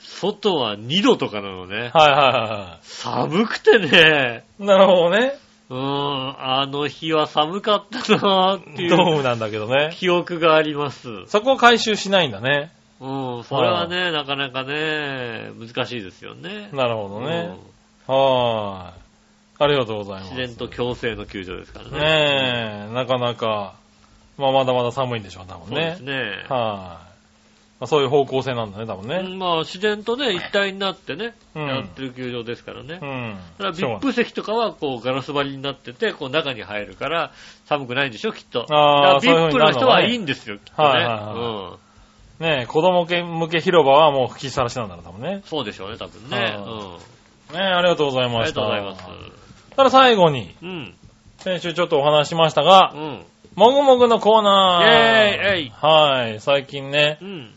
外は2度とかなのね。はいは寒くてね、い。なるほどね。うん、あの日は寒かったなーっていうドームなんだけどね。記憶があります。そこを回収しないんだね。うん、それはね、なかなかね、難しいですよね。なるほどね。うんはーい。ありがとうございます。自然と共生の球場ですからね。ねえ、なかなか、まあまだまだ寒いんでしょう、多分ねそうです。ね。はい、まあ。そういう方向性なんだね、多分ね。うんまあ自然とね、一体になってね、うんやってる球場ですからね。うん。だから VIP 席とかはこうガラス張りになってて、こう中に入るから寒くないんでしょ、きっと。あーだからそういう風 VIP の人はいいんですよ、きっとね。はいはいはいうん。ねえ、子供向け広場はもう吹きさらしなんだろう、多分ね。そうでしょうね、多分ね。はいうん。ねえ、ありがとうございありがました。とうございます。ただ最後に、うん。先週ちょっとお話ししましたがう、ん。もぐもぐのコーナー。イェーイはい。最近ね、うん。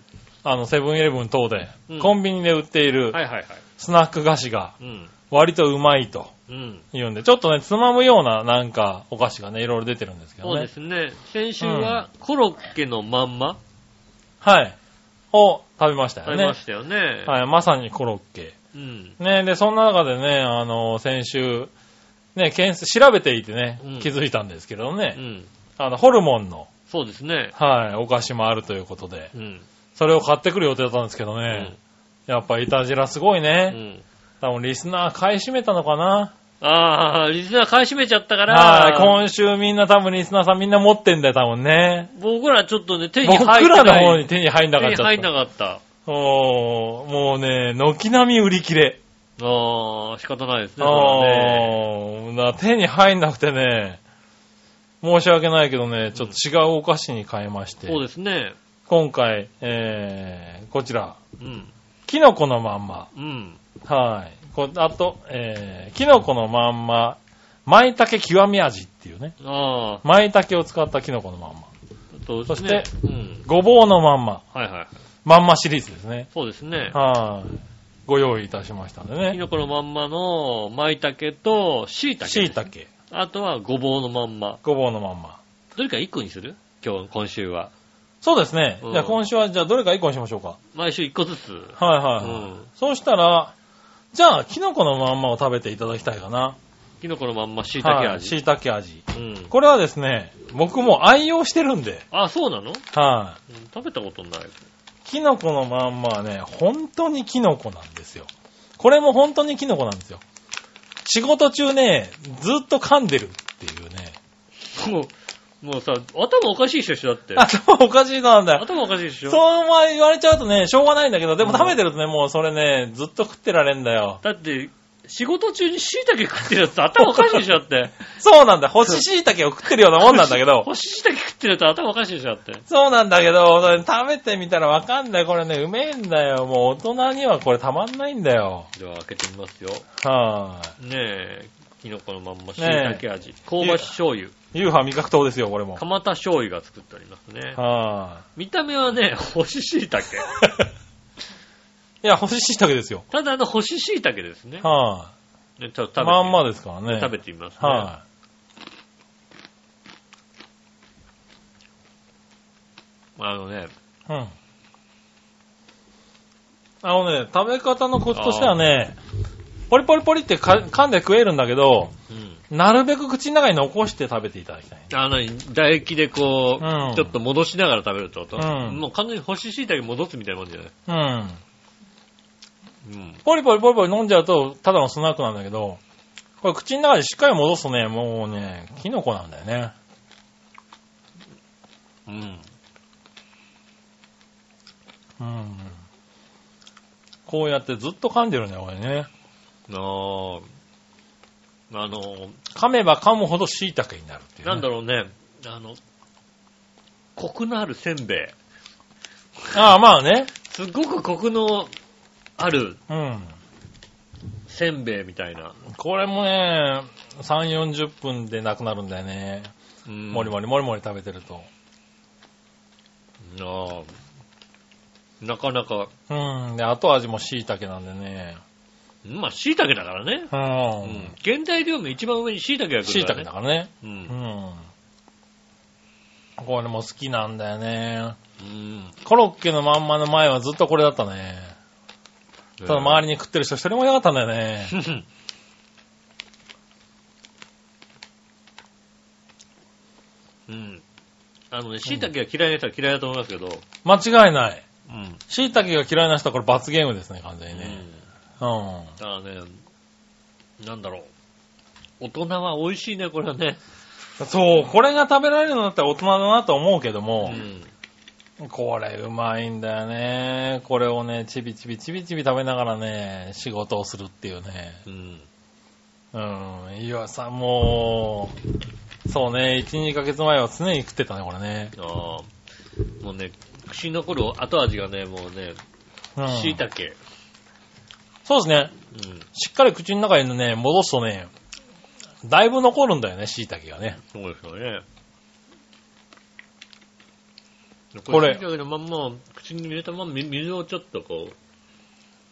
あの、セブンイレブン等で、うんコンビニで売っているはいはいはい。スナック菓子がうん。割とうまいとうん。いうんで、ちょっとね、つまむようななんかお菓子がね、いろいろ出てるんですけどそうでね。すね。先週はコロッケのまんまはい。を食べましたよね。食べましたよね。はい、まさにコロッケ。うん。ね、で、そんな中でね、あの、先週、ね、検索、調べていてね、うん気づいたんですけどうね、ん。あの、ホルモンの、そうですね。はい、お菓子もあるということで、うん。それを買ってくる予定だったんですけどね、やっぱイタジラすごいうね。ん。多分リスナー買い占めたのかな。ああ、リスナー買い占めちゃったから、はい、今週みんな多分リスナーさんみんな持ってんだよ、多分ね。僕らちょっとね、手に僕入ってない。らの方に手に入んなかった。手に入んなかった。おーもうね、軒並み売り切れ。ああ、仕方ないですね。あーだから手に入んなくてね、申し訳ないけどね、ちょっと違うお菓子に変えまして、そうですね。今回、えー、こちら、うん。キノコのまんま。うん。はい。こあと、えー、キノコのまんま、舞茸極み味っていうね。ああ、舞茸を使ったキノコのまんま。そうですそしてね。うん。ごぼうのまんま。はいはい。まんまシリーズですね。そうですね。はい。ご用意いたしましたんでキね。ノコのまんまの舞茸と椎茸。椎茸。あとはごぼうのまんま。ごぼうのまんま。どれか1個にする？今日、今週は。そうですね。うんじゃあ今週は、じゃあどれか1個にしましょうか。毎週1個ずつ。はいはい、はいうんそうしたら、じゃあ、キノコのまんまを食べていただきたいかな。キノコのまんま椎茸はい味。椎茸味。うん。これはですね、僕も愛用してるんで、あ、そうなの、はい、うん食べたことない。キノコのまんまはね、本当にキノコなんですよ。これも本当にキノコなんですよ。仕事中ね、ずっと噛んでるっていうね。もう、もうさ、頭おかしいでしょ、だって。頭おかしいなんだよ。頭おかしいでしょ。そうまあ言われちゃうとね、しょうがないんだけど、でも食べてるとね、もうそれね、ずっと食ってられんだよ。だって、仕事中に椎茸食ってるやつ頭おかしいでしょ、だって。そうなんだ。干し椎茸を食ってるようなもんなんだけど。干し椎茸食ってるやつ頭おかしいでしょ、だって。そうなんだけど、それ食べてみたらわかんない。これね、うめえんだよ。もう大人にはこれたまんないんだよ。では開けてみますよ。はねえ、キノコのまんま、しいねえたけ味。香ばし醤油。夕飯味覚糖ですよ、これも。蒲田醤油が作ってありますね。は見た目はね、干し椎茸。い。いや、干し椎茸ですよ。ただの干し椎茸ですね。はねちょっと食べてい。まんまですからね。食べてみますね。はあのね、い。うん。あのね、食べ方のコツとしてはね、ポリポリポリってか噛んで食えるんだけど、うん。なるべく口の中に残して食べていただきたい。あの、唾液でこう、うんちょっと戻しながら食べると、うんもう完全に干し椎茸戻すみたいなもんじゃない？うん。うん。ポリポリポリポリ飲んじゃうと、ただのスナックなんだけど、これ口の中でしっかり戻すとね、もうね、キノコなんだよね。うん。うん。こうやってずっと噛んでるね、これね。あーあの、噛めば噛むほど椎茸になるっていう、ね。なんだろうね、あの、コクのあるせんべい。ああ、まあね。すっごくコクのあるうん。せんべいみたいな。これもね、3、40分でなくなるんだよね。うんもりもりもりもり食べてると。ああなかなか、うん。で、後味も椎茸なんでね。まあ、椎茸だからね。ううんん。。原材料の一番上に椎茸が来椎るからね。茸だからね。う。うんん。これも好きなんだよね。うん。コロッケのまんまの前はずっとこれだったね。ただ周りに食ってる人一人もいなかったんだよね。り。うん。あのね、椎茸が嫌いな人は嫌いだと思いますけど、間違いない。うん。椎茸が嫌いな人はこれ罰ゲームですね、完全にね。うん。うん。だからね、なんだろう。大人は美味しいね、これはね。そう、これが食べられるのだったら大人だなと思うけどうも、ん。これうまいんだよね。これをね、ちびちびちびちび食べながらね、仕事をするっていうね。うん。うん。いやさ、もう、そうね、1、2ヶ月前は常に食ってたね、これね。ああ。もうね、口に残る後味がね、もうね、うん。椎茸。そうですね。うん。しっかり口の中にね、戻すとね、だいぶ残るんだよね、椎茸がね。そうですよね。これ椎茸のまんま、口に入れたままみ水をちょっとこ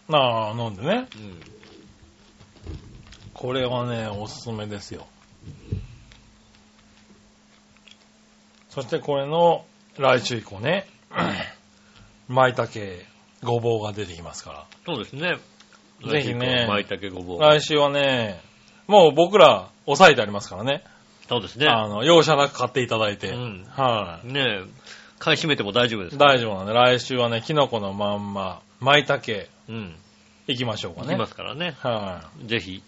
なあ、飲んでね。う、うん。これはね、おすすめですよ。そしてこれの来週以降ね、舞茸、ごぼうが出てきますかそうですね。ぜひね舞茸ごぼう。ら。来週はね、もう僕ら抑えてありますからね。そうですね。あの、容赦なく買っていただいて。うんはい、ねえ、買い占めても大丈夫です。大丈夫なんで、来週はね、キノコのまんま、舞茸、うん。行きましょうかね。行きますからね。はぜひ、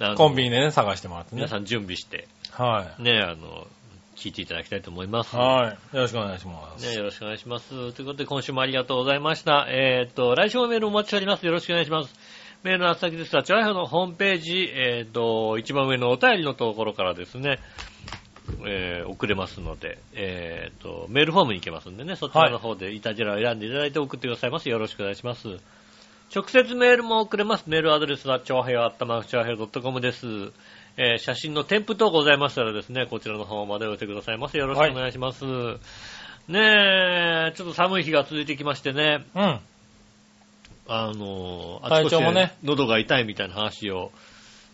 あのい、コンビニでね、探してもらってね皆。さん準備して、はい。ね、あの、聞いていただきたいと思います。はい。よろしくお願いします。ね、よろしくお願いします。ということで、今週もありがとうございました。えっ、と、来週もメールお待ちしております。よろしくお願いします。メールの宛先ですが、チョアヘオのホームページ、えっ、と、一番上のお便りのところからですね、えー送れますので、えっ、と、メールフォームに行けますんでね、そちらの方でイタジェラを選んでいただいて送ってくださいます。よろしくお願いします。直接メールも送れます。メールアドレスは、チョアヘオアットマークチョアヘオ .com です。えー写真の添付等ございましたらですね、こちらの方までお寄せくださいませ。よろしくお願いします。ねえ、ちょっと寒い日が続いてきましてね、うん。あの、あ体調もね喉が痛いみたいな話を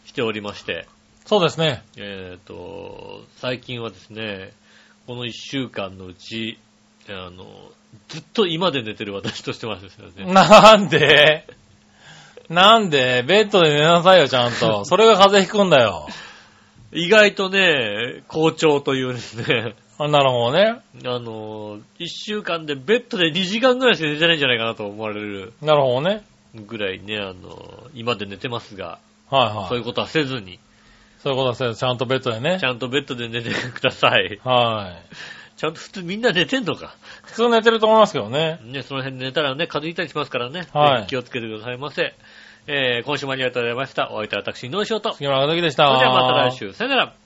しておりまして、そうですね。えっ、と、最近はですね、この1週間のうち、あの、ずっと今で寝てる私としてますですよね。なんで？なんで？ベッドで寝なさいよ、ちゃんと。それが風邪ひくんだよ。意外とね、好調というですね、あなるほどね。あの、1週間でベッドで2時間ぐらいしか寝てないんじゃないかなと思われるなるほどね。ぐらいね、あの、今で寝てますが、はいはい。そういうことはせずに、そういうことはせずちゃんとベッドでねち。ゃんとベッドで寝てください。はい。ちゃんと普通みんな寝てんのか？普通寝てると思いますけどね。ね、その辺で寝たらね、風邪ひいたりしますからね。はいぜひ気をつけてくださいませ。えー、今週もありがとうございました。お会いいたい私、井上翔と。そ杉村和樹でした。れではまた来週。さよなら。